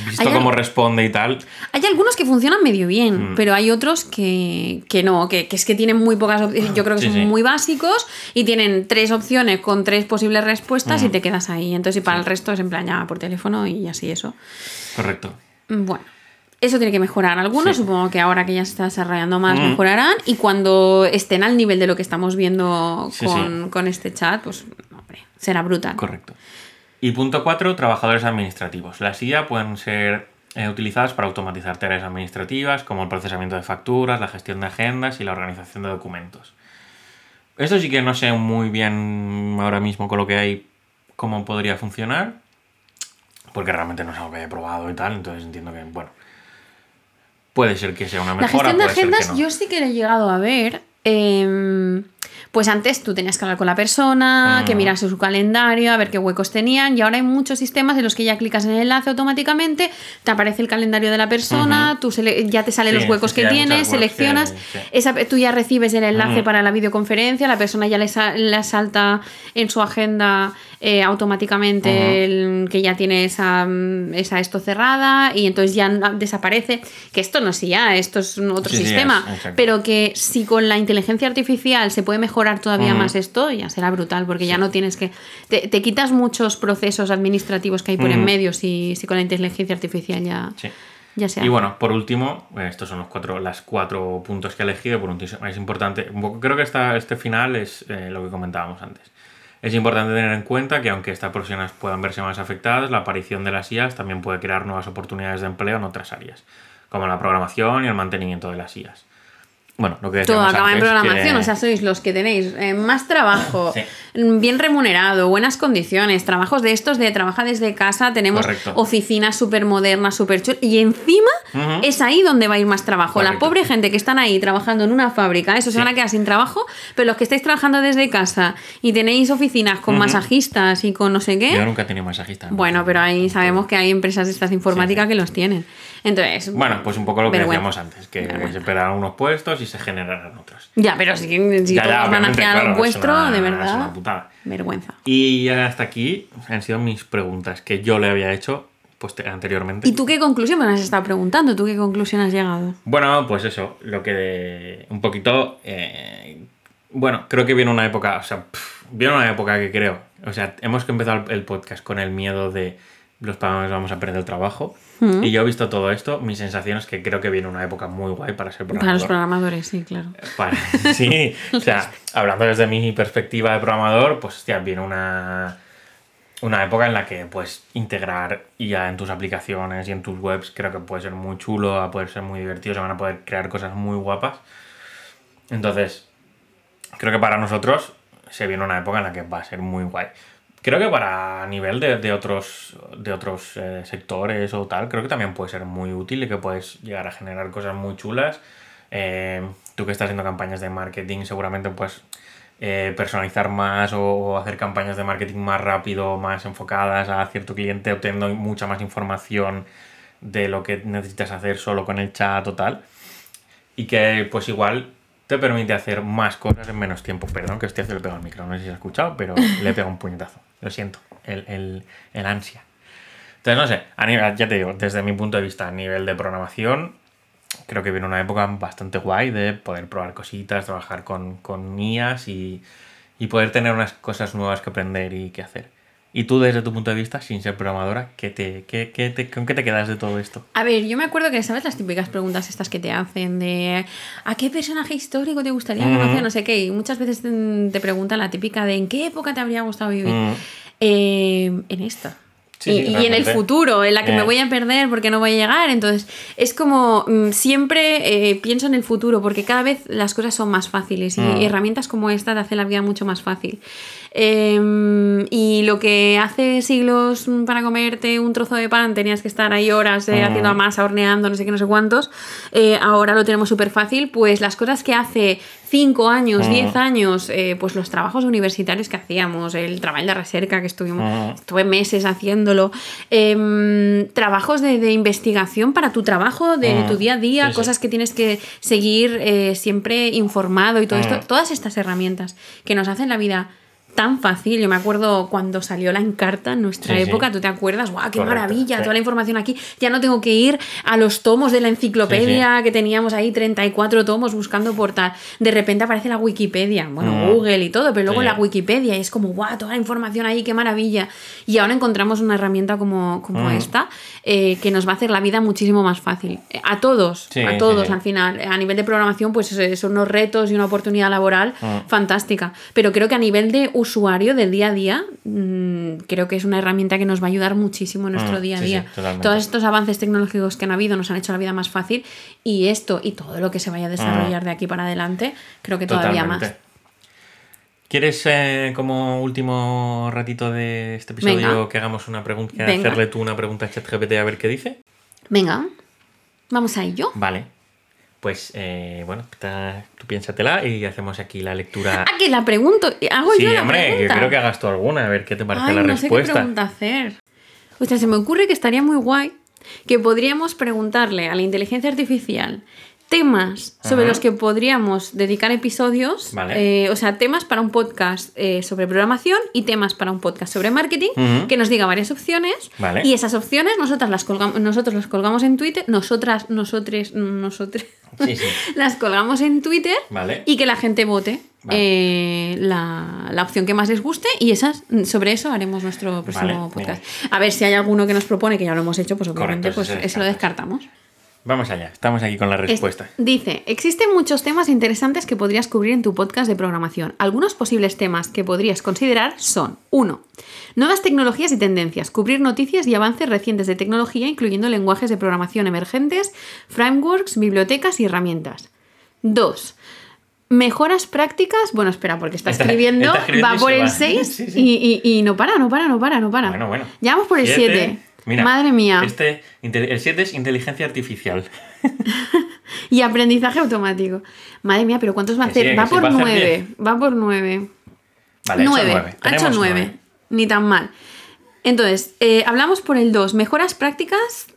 visto cómo al- responde y tal, Hay algunos que funcionan medio Mm. bien, pero hay otros que, que no, que, que es que tienen muy pocas opciones. Yo creo que Sí, son sí. muy básicos y tienen tres opciones con tres posibles respuestas Mm. y te quedas ahí. Entonces, y para el resto es en plan ya por teléfono y así eso. correcto. Bueno, eso tiene que mejorar. Algunos, supongo que ahora que ya se está desarrollando más, Mm. mejorarán. Y cuando estén al nivel de lo que estamos viendo con, con este chat, pues, será brutal. Correcto. Y punto 4, trabajadores administrativos. Las IA pueden ser eh, utilizadas para automatizar tareas administrativas como el procesamiento de facturas, la gestión de agendas y la organización de documentos. Esto sí que no sé muy bien ahora mismo con lo que hay cómo podría funcionar, porque realmente no es algo que haya probado y tal, entonces entiendo que, bueno, puede ser que sea una La mejora, gestión de agendas, no. yo sí que he llegado a ver. em, pues antes tú tenías que hablar con la persona, que Mm. mirase su calendario, a ver qué huecos tenían. Y ahora hay muchos sistemas en los que ya clicas en el enlace automáticamente, te aparece el calendario de la persona, tú ya te salen Sí, los huecos sí, que tienes, que- seleccionas. sí. esa- tú ya recibes el enlace Mm. para la videoconferencia, la persona ya le, sa- le salta en su agenda eh, automáticamente el- que ya tiene esa, mm, esa esto cerrada y entonces ya desaparece. Que esto no es ya, esto es otro sistema. es, pero que si con la inteligencia artificial se puede mejorar todavía Ujú. más esto, ya será brutal, porque ya no tienes que. Te, te quitas muchos procesos administrativos que hay por en medio si, si con la inteligencia artificial ya, Sí. ya se Y bueno, por último, eh, estos son los cuatro, las cuatro puntos que he elegido. Por último, es importante, creo que esta, este final es eh, lo que comentábamos antes. Es importante tener en cuenta que aunque estas profesiones puedan verse más afectadas, la aparición de las IAs también puede crear nuevas oportunidades de empleo en otras áreas, como la programación y el mantenimiento de las IAs. Bueno, lo que Todo acaba en programación, que- o sea, sois los que tenéis eh, más trabajo, Sí. bien remunerado, buenas condiciones, trabajos de estos de trabaja desde casa, tenemos Correcto. oficinas súper modernas, súper chulas, y encima es ahí donde va a ir más trabajo. La pobre gente que están ahí trabajando en una fábrica, eso se Sí. van a quedar sin trabajo, pero los que estáis trabajando desde casa y tenéis oficinas con masajistas y con no sé qué, Yo nunca he tenido masajista. bueno, pero ahí sabemos que hay empresas de estas informáticas que los tienen. Entonces, Bueno, pues un poco lo que vergüenza. decíamos antes, que Vergüenza. se esperarán unos puestos y se generarán otros. Ya, pero si, si Ya, todos ya, van a obviamente, crear claro, un es vuestro, una- de es verdad. una putada. Vergüenza. Y hasta aquí han sido mis preguntas que yo le había hecho pues, te- anteriormente. ¿Y tú qué conclusión me has estado preguntando? ¿Tú qué conclusión has llegado? Bueno, pues eso, lo que un poquito... eh, bueno, creo que viene una época, o sea, pf, viene una época que creo, o sea, hemos que empezar el podcast con el miedo de los programadores vamos a perder el trabajo. Mm. Y yo he visto todo esto, mi sensación es que creo que viene una época muy guay para ser Para programador. los programadores, sí, claro. Para- sí, o sea, hablando desde mi perspectiva de programador, pues hostia, viene una, una época en la que puedes integrar IA en tus aplicaciones y en tus webs. Creo que puede ser muy chulo, va a poder ser muy divertido, se van a poder crear cosas muy guapas. Entonces, creo que para nosotros se viene una época en la que va a ser muy guay. Creo que para nivel de, de otros, de otros eh, sectores o tal, creo que también puede ser muy útil y que puedes llegar a generar cosas muy chulas. Eh, tú que estás haciendo campañas de marketing, seguramente puedes eh, personalizar más o, hacer campañas de marketing más rápido, más enfocadas a cierto cliente, obteniendo mucha más información de lo que necesitas hacer solo con el chat o tal y que pues igual te permite hacer más cosas en menos tiempo. Perdón que estoy haciendo pegado al micro, no sé si se ha escuchado, pero le he pegado un puñetazo. Lo siento, el, el, el ansia. Entonces, no sé, a nivel, ya te digo, desde mi punto de vista, a nivel de programación, creo que viene una época bastante guay de poder probar cositas, trabajar con, con IAs y, y poder tener unas cosas nuevas que aprender y que hacer. Y tú, desde tu punto de vista, sin ser programadora, ¿qué te, qué, qué te- ¿con qué te quedas de todo esto? A ver, yo me acuerdo que, ¿sabes las típicas preguntas estas que te hacen de ¿a qué personaje histórico te gustaría Ujú. conocer? No sé qué. Y muchas veces te, te preguntan la típica de ¿en qué época te habría gustado vivir? Mm. Eh, en esta. Sí, y, sí, y en el futuro, en la que Eh. me voy a perder porque no voy a llegar. Entonces, es como mm, siempre eh, pienso en el futuro porque cada vez las cosas son más fáciles y Mm. herramientas como esta te hacen la vida mucho más fácil. Eh, y lo que hace siglos mm, para comerte un trozo de pan tenías que estar ahí horas eh, Mm. haciendo masa, horneando, no sé qué, no sé cuántos, eh, ahora lo tenemos súper fácil. Pues las cosas que hace 5 años, Mm. 10 años, eh, pues los trabajos universitarios que hacíamos, el trabajo de recerca que estuvimos, Mm. estuve meses haciéndolo, em, trabajos de, de investigación para tu trabajo, de Mm. tu día a día, Sí, sí. cosas que tienes que seguir eh, siempre informado y todo esto, Mm. todas estas herramientas que nos hacen la vida tan fácil. Yo me acuerdo cuando salió la Encarta en nuestra Sí, sí. época, ¿tú te acuerdas? ¡Guau, qué Correcto, maravilla! sí. Toda la información aquí. Ya no tengo que ir a los tomos de la enciclopedia que teníamos ahí, 34 tomos buscando por tal. De repente aparece la Wikipedia, bueno, Mm. Google y todo, pero luego la Wikipedia y es como, ¡guau! Toda la información ahí, qué maravilla. Y ahora encontramos una herramienta como, como Mm. esta eh, que nos va a hacer la vida muchísimo más fácil. Eh, A todos, a todos al final. A nivel de programación, pues son unos retos y una oportunidad laboral Mm. fantástica. Pero creo que a nivel de usuario, del día a día, mm, creo que es una herramienta que nos va a ayudar muchísimo en nuestro Mm, día a sí, día. Todos estos avances tecnológicos que han habido nos han hecho la vida más fácil y esto y todo lo que se vaya a desarrollar de aquí para adelante, creo que todavía Mm. Totalmente. más. ¿Quieres eh, como último ratito de este episodio Venga. que hagamos una pregunta, hacerle tú una pregunta a ChatGPT a ver qué dice? Venga, vamos a ello. Vale. Pues eh, bueno, tú piénsatela y hacemos aquí la lectura. Ah, que la pregunto. Hago sí, yo la hombre, pregunta. quiero que hagas tú alguna, a ver qué te parece Ay, la no sé qué respuesta. pregunta hacer. O sea, se me ocurre que estaría muy guay que podríamos preguntarle a la inteligencia artificial temas sobre Ajá. los que podríamos dedicar episodios, Vale. eh, o sea, temas para un podcast eh, sobre programación y temas para un podcast sobre marketing, que nos diga varias opciones Vale. y esas opciones nosotras las colgamos, nosotros las colgamos en Twitter, nosotras, nosotres, Sí, sí. las colgamos en Twitter Vale. y que la gente vote eh, la, la opción que más les guste y esas sobre eso haremos nuestro próximo podcast. A ver si hay alguno que nos propone, que ya lo hemos hecho, pues obviamente Correcto, pues se eso lo descartamos. Vamos allá, estamos aquí con la Es- respuesta. dice, existen muchos temas interesantes que podrías cubrir en tu podcast de programación. Algunos posibles temas que podrías considerar son 1. Nuevas tecnologías y tendencias. Cubrir noticias y avances recientes de tecnología, incluyendo lenguajes de programación emergentes, frameworks, bibliotecas y herramientas. 2. Mejoras prácticas. Bueno, espera, porque está Está- escribiendo, está escribiendo va por el va. 6 Sí, sí. Y, y- y no para, no para, no para, no para. Bueno, bueno. Ya vamos por el Siete. 7. Mira, Madre mía. Este, el 7 es inteligencia artificial. Y aprendizaje automático. Madre mía, pero ¿cuántos va a sí, hacer? va sí, por va a hacer 9. Va por 9. Vale, hecho 9. nueve. Ha hecho Tenemos 9. nueve. Ni tan mal. Entonces, eh, hablamos por el 2. Mejoras prácticas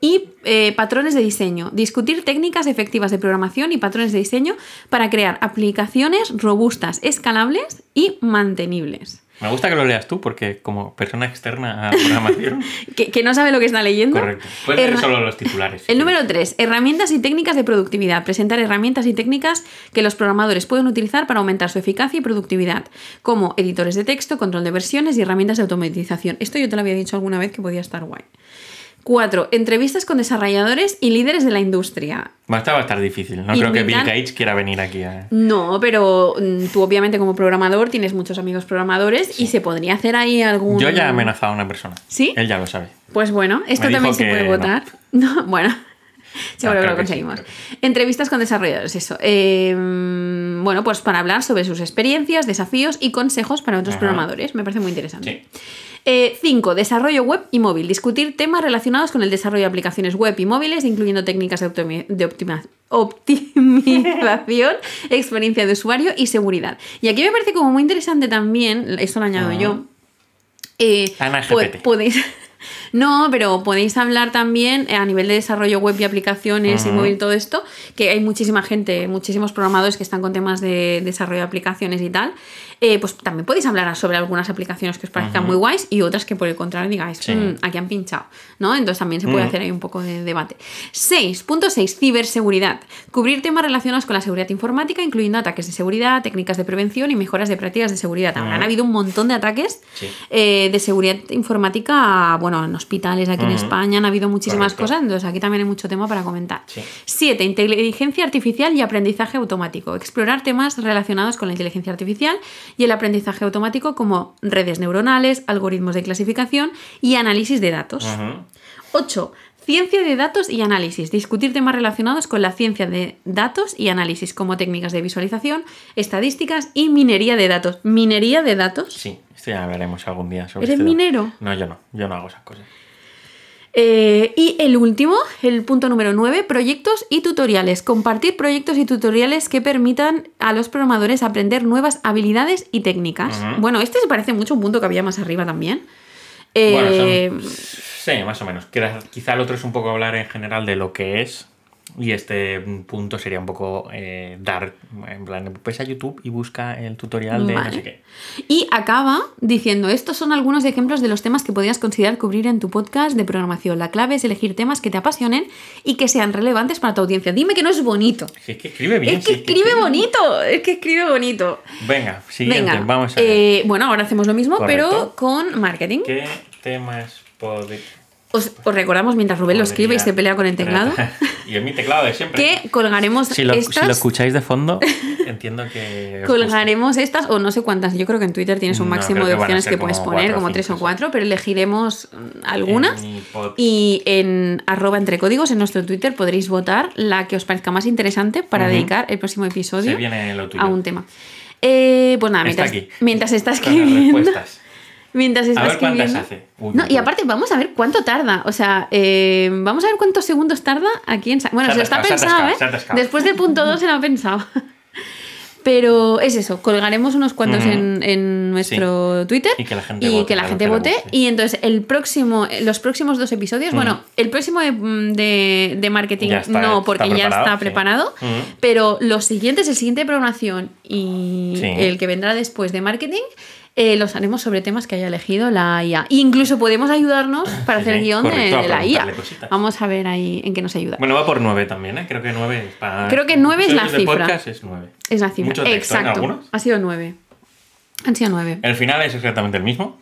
y eh, patrones de diseño. Discutir técnicas efectivas de programación y patrones de diseño para crear aplicaciones robustas, escalables y mantenibles. Me gusta que lo leas tú porque como persona externa a programación. que, que no sabe lo que está leyendo. Correcto. Puedes leer solo los titulares. El número 3, herramientas y técnicas de productividad. Presentar herramientas y técnicas que los programadores pueden utilizar para aumentar su eficacia y productividad, como editores de texto, control de versiones y herramientas de automatización. Esto yo te lo había dicho alguna vez que podía estar guay. 4. Entrevistas con desarrolladores y líderes de la industria. Va, Esta va a estar difícil. No creo que Bill Gates quiera venir aquí a... No, pero mm, tú obviamente como programador tienes muchos amigos programadores y se podría hacer ahí algún... Yo ya he amenazado a una persona. ¿Sí? Él ya lo sabe. Pues bueno, esto también se puede no. votar. No, bueno, seguro que lo que sí, conseguimos. Entrevistas con desarrolladores, eso. Eh, bueno, pues para hablar sobre sus experiencias, desafíos y consejos para otros Ajá. programadores. Me parece muy interesante. Sí. 5. desarrollo web y móvil. Discutir temas relacionados con el desarrollo de aplicaciones web y móviles, incluyendo técnicas de, optimi- de optimización, experiencia de usuario y seguridad. Y aquí me parece como muy interesante también, esto lo añado yo, eh, Ana po- GPT. podéis. No, pero podéis hablar también eh, a nivel de desarrollo web y aplicaciones y móvil, todo esto, que hay muchísima gente, muchísimos programadores que están con temas de desarrollo de aplicaciones y tal. Eh, pues también podéis hablar sobre algunas aplicaciones que os parezcan muy guays y otras que por el contrario digáis, Sí. "Mm, aquí han pinchado, ¿no? Entonces también se puede Mm. hacer ahí un poco de debate. 6.6. Ciberseguridad. Cubrir temas relacionados con la seguridad informática, incluyendo ataques de seguridad, técnicas de prevención y mejoras de prácticas de seguridad. Habrán Ujú. habido un montón de ataques Sí. eh, de seguridad informática, bueno, en hospitales aquí en. España han habido muchísimas Correcto. cosas, entonces aquí también hay mucho tema para comentar. Sí. 7. Inteligencia artificial y aprendizaje automático. Explorar temas relacionados con la inteligencia artificial y el aprendizaje automático como redes neuronales, algoritmos de clasificación y análisis de datos. Ujú. 8. Ciencia de datos y análisis. Discutir temas relacionados con la ciencia de datos y análisis, como técnicas de visualización, estadísticas y minería de datos. ¿Minería de datos? Sí, esto ya veremos algún día. Sobre ¿Eres minero? No, yo no. Yo no hago esas cosas. Eh, y el último, el punto número 9, proyectos y tutoriales. Compartir proyectos y tutoriales que permitan a los programadores aprender nuevas habilidades y técnicas. Bueno, este se parece mucho a un punto que había más arriba también. Bueno, Eh, son- sí, más o menos. Quizá el otro es un poco hablar en general de lo que es. Y este punto sería un poco eh, dar, en plan, pues a YouTube y busca el tutorial de no sé qué. Y acaba diciendo, estos son algunos ejemplos de los temas que podrías considerar cubrir en tu podcast de programación. La clave es elegir temas que te apasionen y que sean relevantes para tu audiencia. Dime que no es bonito. Si es que escribe bien. es que si escribe bonito, es que escribe bonito. Venga, siguiente, Venga, vamos a ver. eh, bueno, ahora hacemos lo mismo, Correcto. pero con marketing. ¿Qué temas podéis Os, os recordamos mientras Rubén lo escribe y se pelea con el teclado, y en mi teclado de siempre. que colgaremos Si lo, si estas. lo escucháis de fondo, entiendo que. os Colgaremos estas, o no sé cuántas, yo creo que en Twitter tienes un No, máximo de opciones que puedes poner, como tres o cuatro, pero elegiremos algunas. En Y en arroba entre códigos en nuestro Twitter podréis votar la que os parezca más interesante para dedicar el próximo episodio Se viene lo tuyo. a un tema. Eh, pues nada, Está mientras, aquí. mientras está Con las escribiendo. Mientras está A ver cuántas escribiendo. hace. Uy, no, uy, y uy. aparte vamos a ver cuánto tarda. O sea, eh, vamos a ver cuántos segundos tarda aquí en... Bueno, Se lo está pensado, ¿eh? Después del punto 2 se lo ha pensado. Pero es eso, colgaremos unos cuantos en, en nuestro Twitter Y que la gente y vote que la gente. Y entonces el próximo, los próximos dos episodios, bueno, el próximo de, de- de marketing está- no, porque ya está preparado, pero los siguientes, el siguiente de programación y Sí. el que vendrá después de marketing, eh, los haremos sobre temas que haya elegido la IA. E incluso podemos ayudarnos para hacer sí, guion de, correcto, a de la IA. cositas. Vamos a ver ahí en qué nos ayuda. Bueno, va por 9 también, ¿eh? Creo que 9 es para. Creo que nueve es la cifra. podcast es 9. es la cifra. Mucho texto, ¿eh? Exacto. Ha sido nueve. Han sido nueve. El final es exactamente el mismo.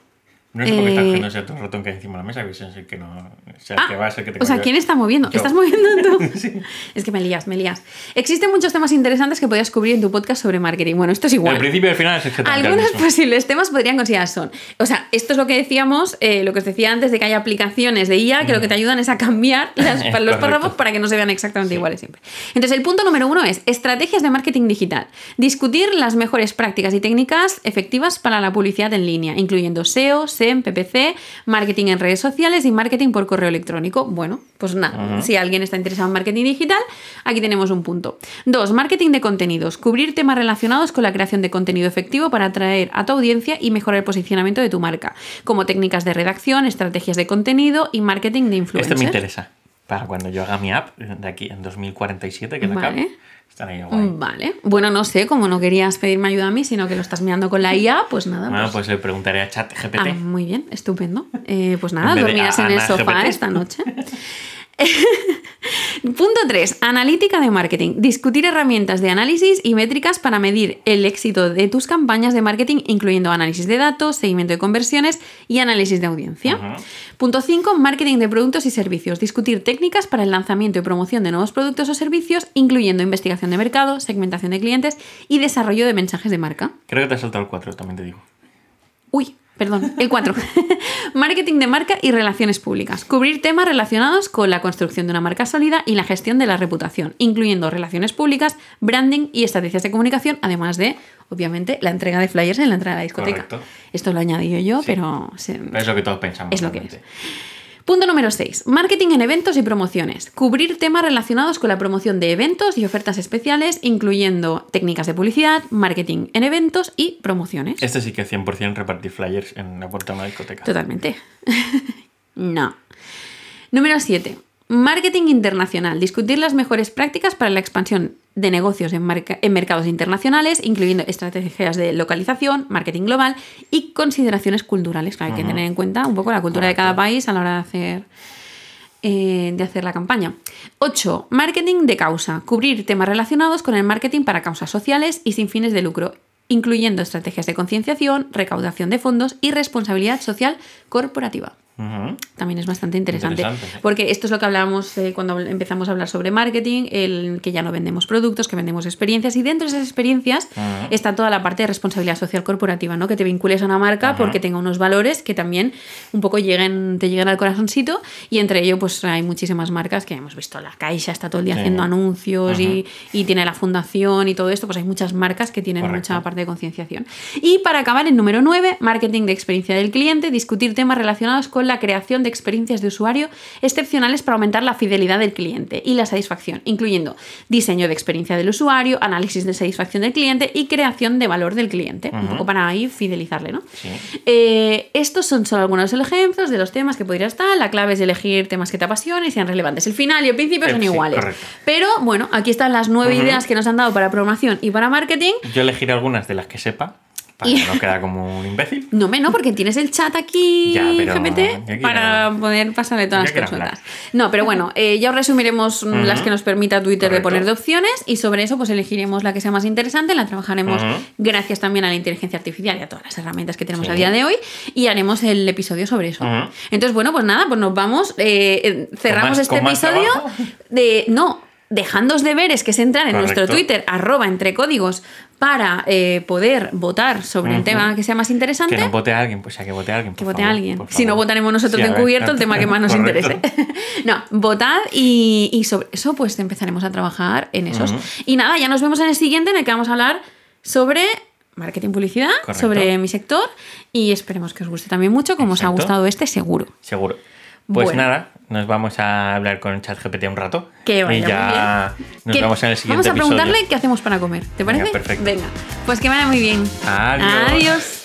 No es porque estás Eh, cogiendo ese ratón que hay encima de la mesa, que es el que no. O sea, Ah, que va a ser que te o sea, ¿quién está moviendo? Yo. ¿Estás moviendo tú? Sí. Es que me lías, me lías. Existen muchos temas interesantes que podrías cubrir en tu podcast sobre marketing. Bueno, esto es igual. El principio y el final es exactamente Algunos posibles temas podrían considerar son. O sea, esto es lo que decíamos, eh, lo que os decía antes de que hay aplicaciones de IA que lo que te ayudan es a cambiar las- los párrafos para que no se vean exactamente Sí. iguales siempre. Entonces, el punto número uno es estrategias de marketing digital. Discutir las mejores prácticas y técnicas efectivas para la publicidad en línea, incluyendo SEO, SEM, PPC, marketing en redes sociales y marketing por correo electrónico. Bueno, pues nada, si alguien está interesado en marketing digital, aquí tenemos un punto. Dos, marketing de contenidos. Cubrir temas relacionados con la creación de contenido efectivo para atraer a tu audiencia y mejorar el posicionamiento de tu marca, como técnicas de redacción, estrategias de contenido y marketing de influencers. Este me interesa. Para cuando yo haga mi app de aquí en 2047, que la Vale. acabe, estará ahí guay. Vale. Bueno, no sé, como no querías pedirme ayuda a mí, sino que lo estás mirando con la IA, pues nada. Bueno, pues- pues le preguntaré a ChatGPT. Ah, muy bien, estupendo. Eh, pues nada, dormirás en el sofá GPT. esta noche. Punto 3. Analítica de marketing. Discutir herramientas de análisis y métricas para medir el éxito de tus campañas de marketing, incluyendo análisis de datos, seguimiento de conversiones y análisis de audiencia. Punto 5. Marketing de productos y servicios. Discutir técnicas para el lanzamiento y promoción de nuevos productos o servicios, incluyendo investigación de mercado, segmentación de clientes y desarrollo de mensajes de marca. Creo que te has saltado el 4, también te digo. Uy, perdón, el 4. Marketing de marca y relaciones públicas. Cubrir temas relacionados con la construcción de una marca sólida y la gestión de la reputación, incluyendo relaciones públicas, branding y estrategias de comunicación, además de, obviamente, la entrega de flyers en la entrada de la discoteca. Correcto. Esto lo he añadido yo, Sí. pero... se- Pero es lo que todos pensamos. Es lo que. Punto número 6. Marketing en eventos y promociones. Cubrir temas relacionados con la promoción de eventos y ofertas especiales, incluyendo técnicas de publicidad, marketing en eventos y promociones. Este sí que 100% repartir flyers en la puerta de una discoteca. Totalmente. no. Número 7. Marketing internacional. Discutir las mejores prácticas para la expansión de negocios en, marca- en mercados internacionales, incluyendo estrategias de localización, marketing global y consideraciones culturales. Claro, hay que tener en cuenta un poco la cultura de cada país a la hora de hacer, eh, de hacer la campaña. 8. Marketing de causa. Cubrir temas relacionados con el marketing para causas sociales y sin fines de lucro, incluyendo estrategias de concienciación, recaudación de fondos y responsabilidad social corporativa. También es bastante interesante. Porque esto es lo que hablábamos eh, cuando empezamos a hablar sobre marketing, el que ya no vendemos productos, que vendemos experiencias. Y dentro de esas experiencias está toda la parte de responsabilidad social corporativa, ¿no? Que te vincules a una marca porque tenga unos valores que también un poco lleguen, te lleguen al corazoncito. Y entre ello, pues hay muchísimas marcas que hemos visto. La Caixa está todo el día Sí. haciendo anuncios y, y tiene la fundación y todo esto. Pues hay muchas marcas que tienen Correcto. mucha parte de concienciación. Y para acabar, el número 9, marketing de experiencia del cliente, discutir temas relacionados con la creación de experiencias de usuario excepcionales para aumentar la fidelidad del cliente y la satisfacción, incluyendo diseño de experiencia del usuario, análisis de satisfacción del cliente y creación de valor del cliente, un poco para ahí fidelizarle, ¿no? Sí. Eh, estos son solo algunos ejemplos de los temas que podrías estar. La clave es elegir temas que te apasionen y sean relevantes. El final y el principio son sí, iguales. correcto. Pero bueno, aquí están las nueve ideas que nos han dado para programación y para marketing. Yo elegiré algunas de las que sepa, para Y- no quedar como un imbécil. No, me no, porque tienes el chat aquí, Ya, pero GPT, ya para poder pasarle todas ya las consultas. No, pero bueno, eh, ya os resumiremos mm, las que nos permita Twitter de poner de opciones y sobre eso pues elegiremos la que sea más interesante, la trabajaremos gracias también a la inteligencia artificial y a todas las herramientas que tenemos Sí. a día de hoy y haremos el episodio sobre eso. Entonces, bueno, pues nada, pues nos vamos, eh, eh, cerramos más- este episodio de... No, dejándos deberes, que es entrar en nuestro. Twitter, arroba entre códigos, para eh, poder votar sobre el tema que sea más interesante. Que no vote a alguien, pues hay que vote a alguien. Que vote a alguien. por Si no votaremos nosotros Sí, de encubierto el tema que más nos correcto. interese. no, votad y, y sobre eso pues empezaremos a trabajar en esos. Y nada, ya nos vemos en el siguiente en el que vamos a hablar sobre marketing publicidad, Correcto. sobre mi sector y esperemos que os guste también mucho como os ha gustado este seguro. Seguro. Pues Bueno. nada, nos vamos a hablar con ChatGPT un rato. Que vaya y muy ya nos Que vemos en el siguiente Vamos a episodio. preguntarle qué hacemos para comer. ¿Te Venga, parece? perfecto. Venga, pues que vaya muy bien. Adiós. Adiós.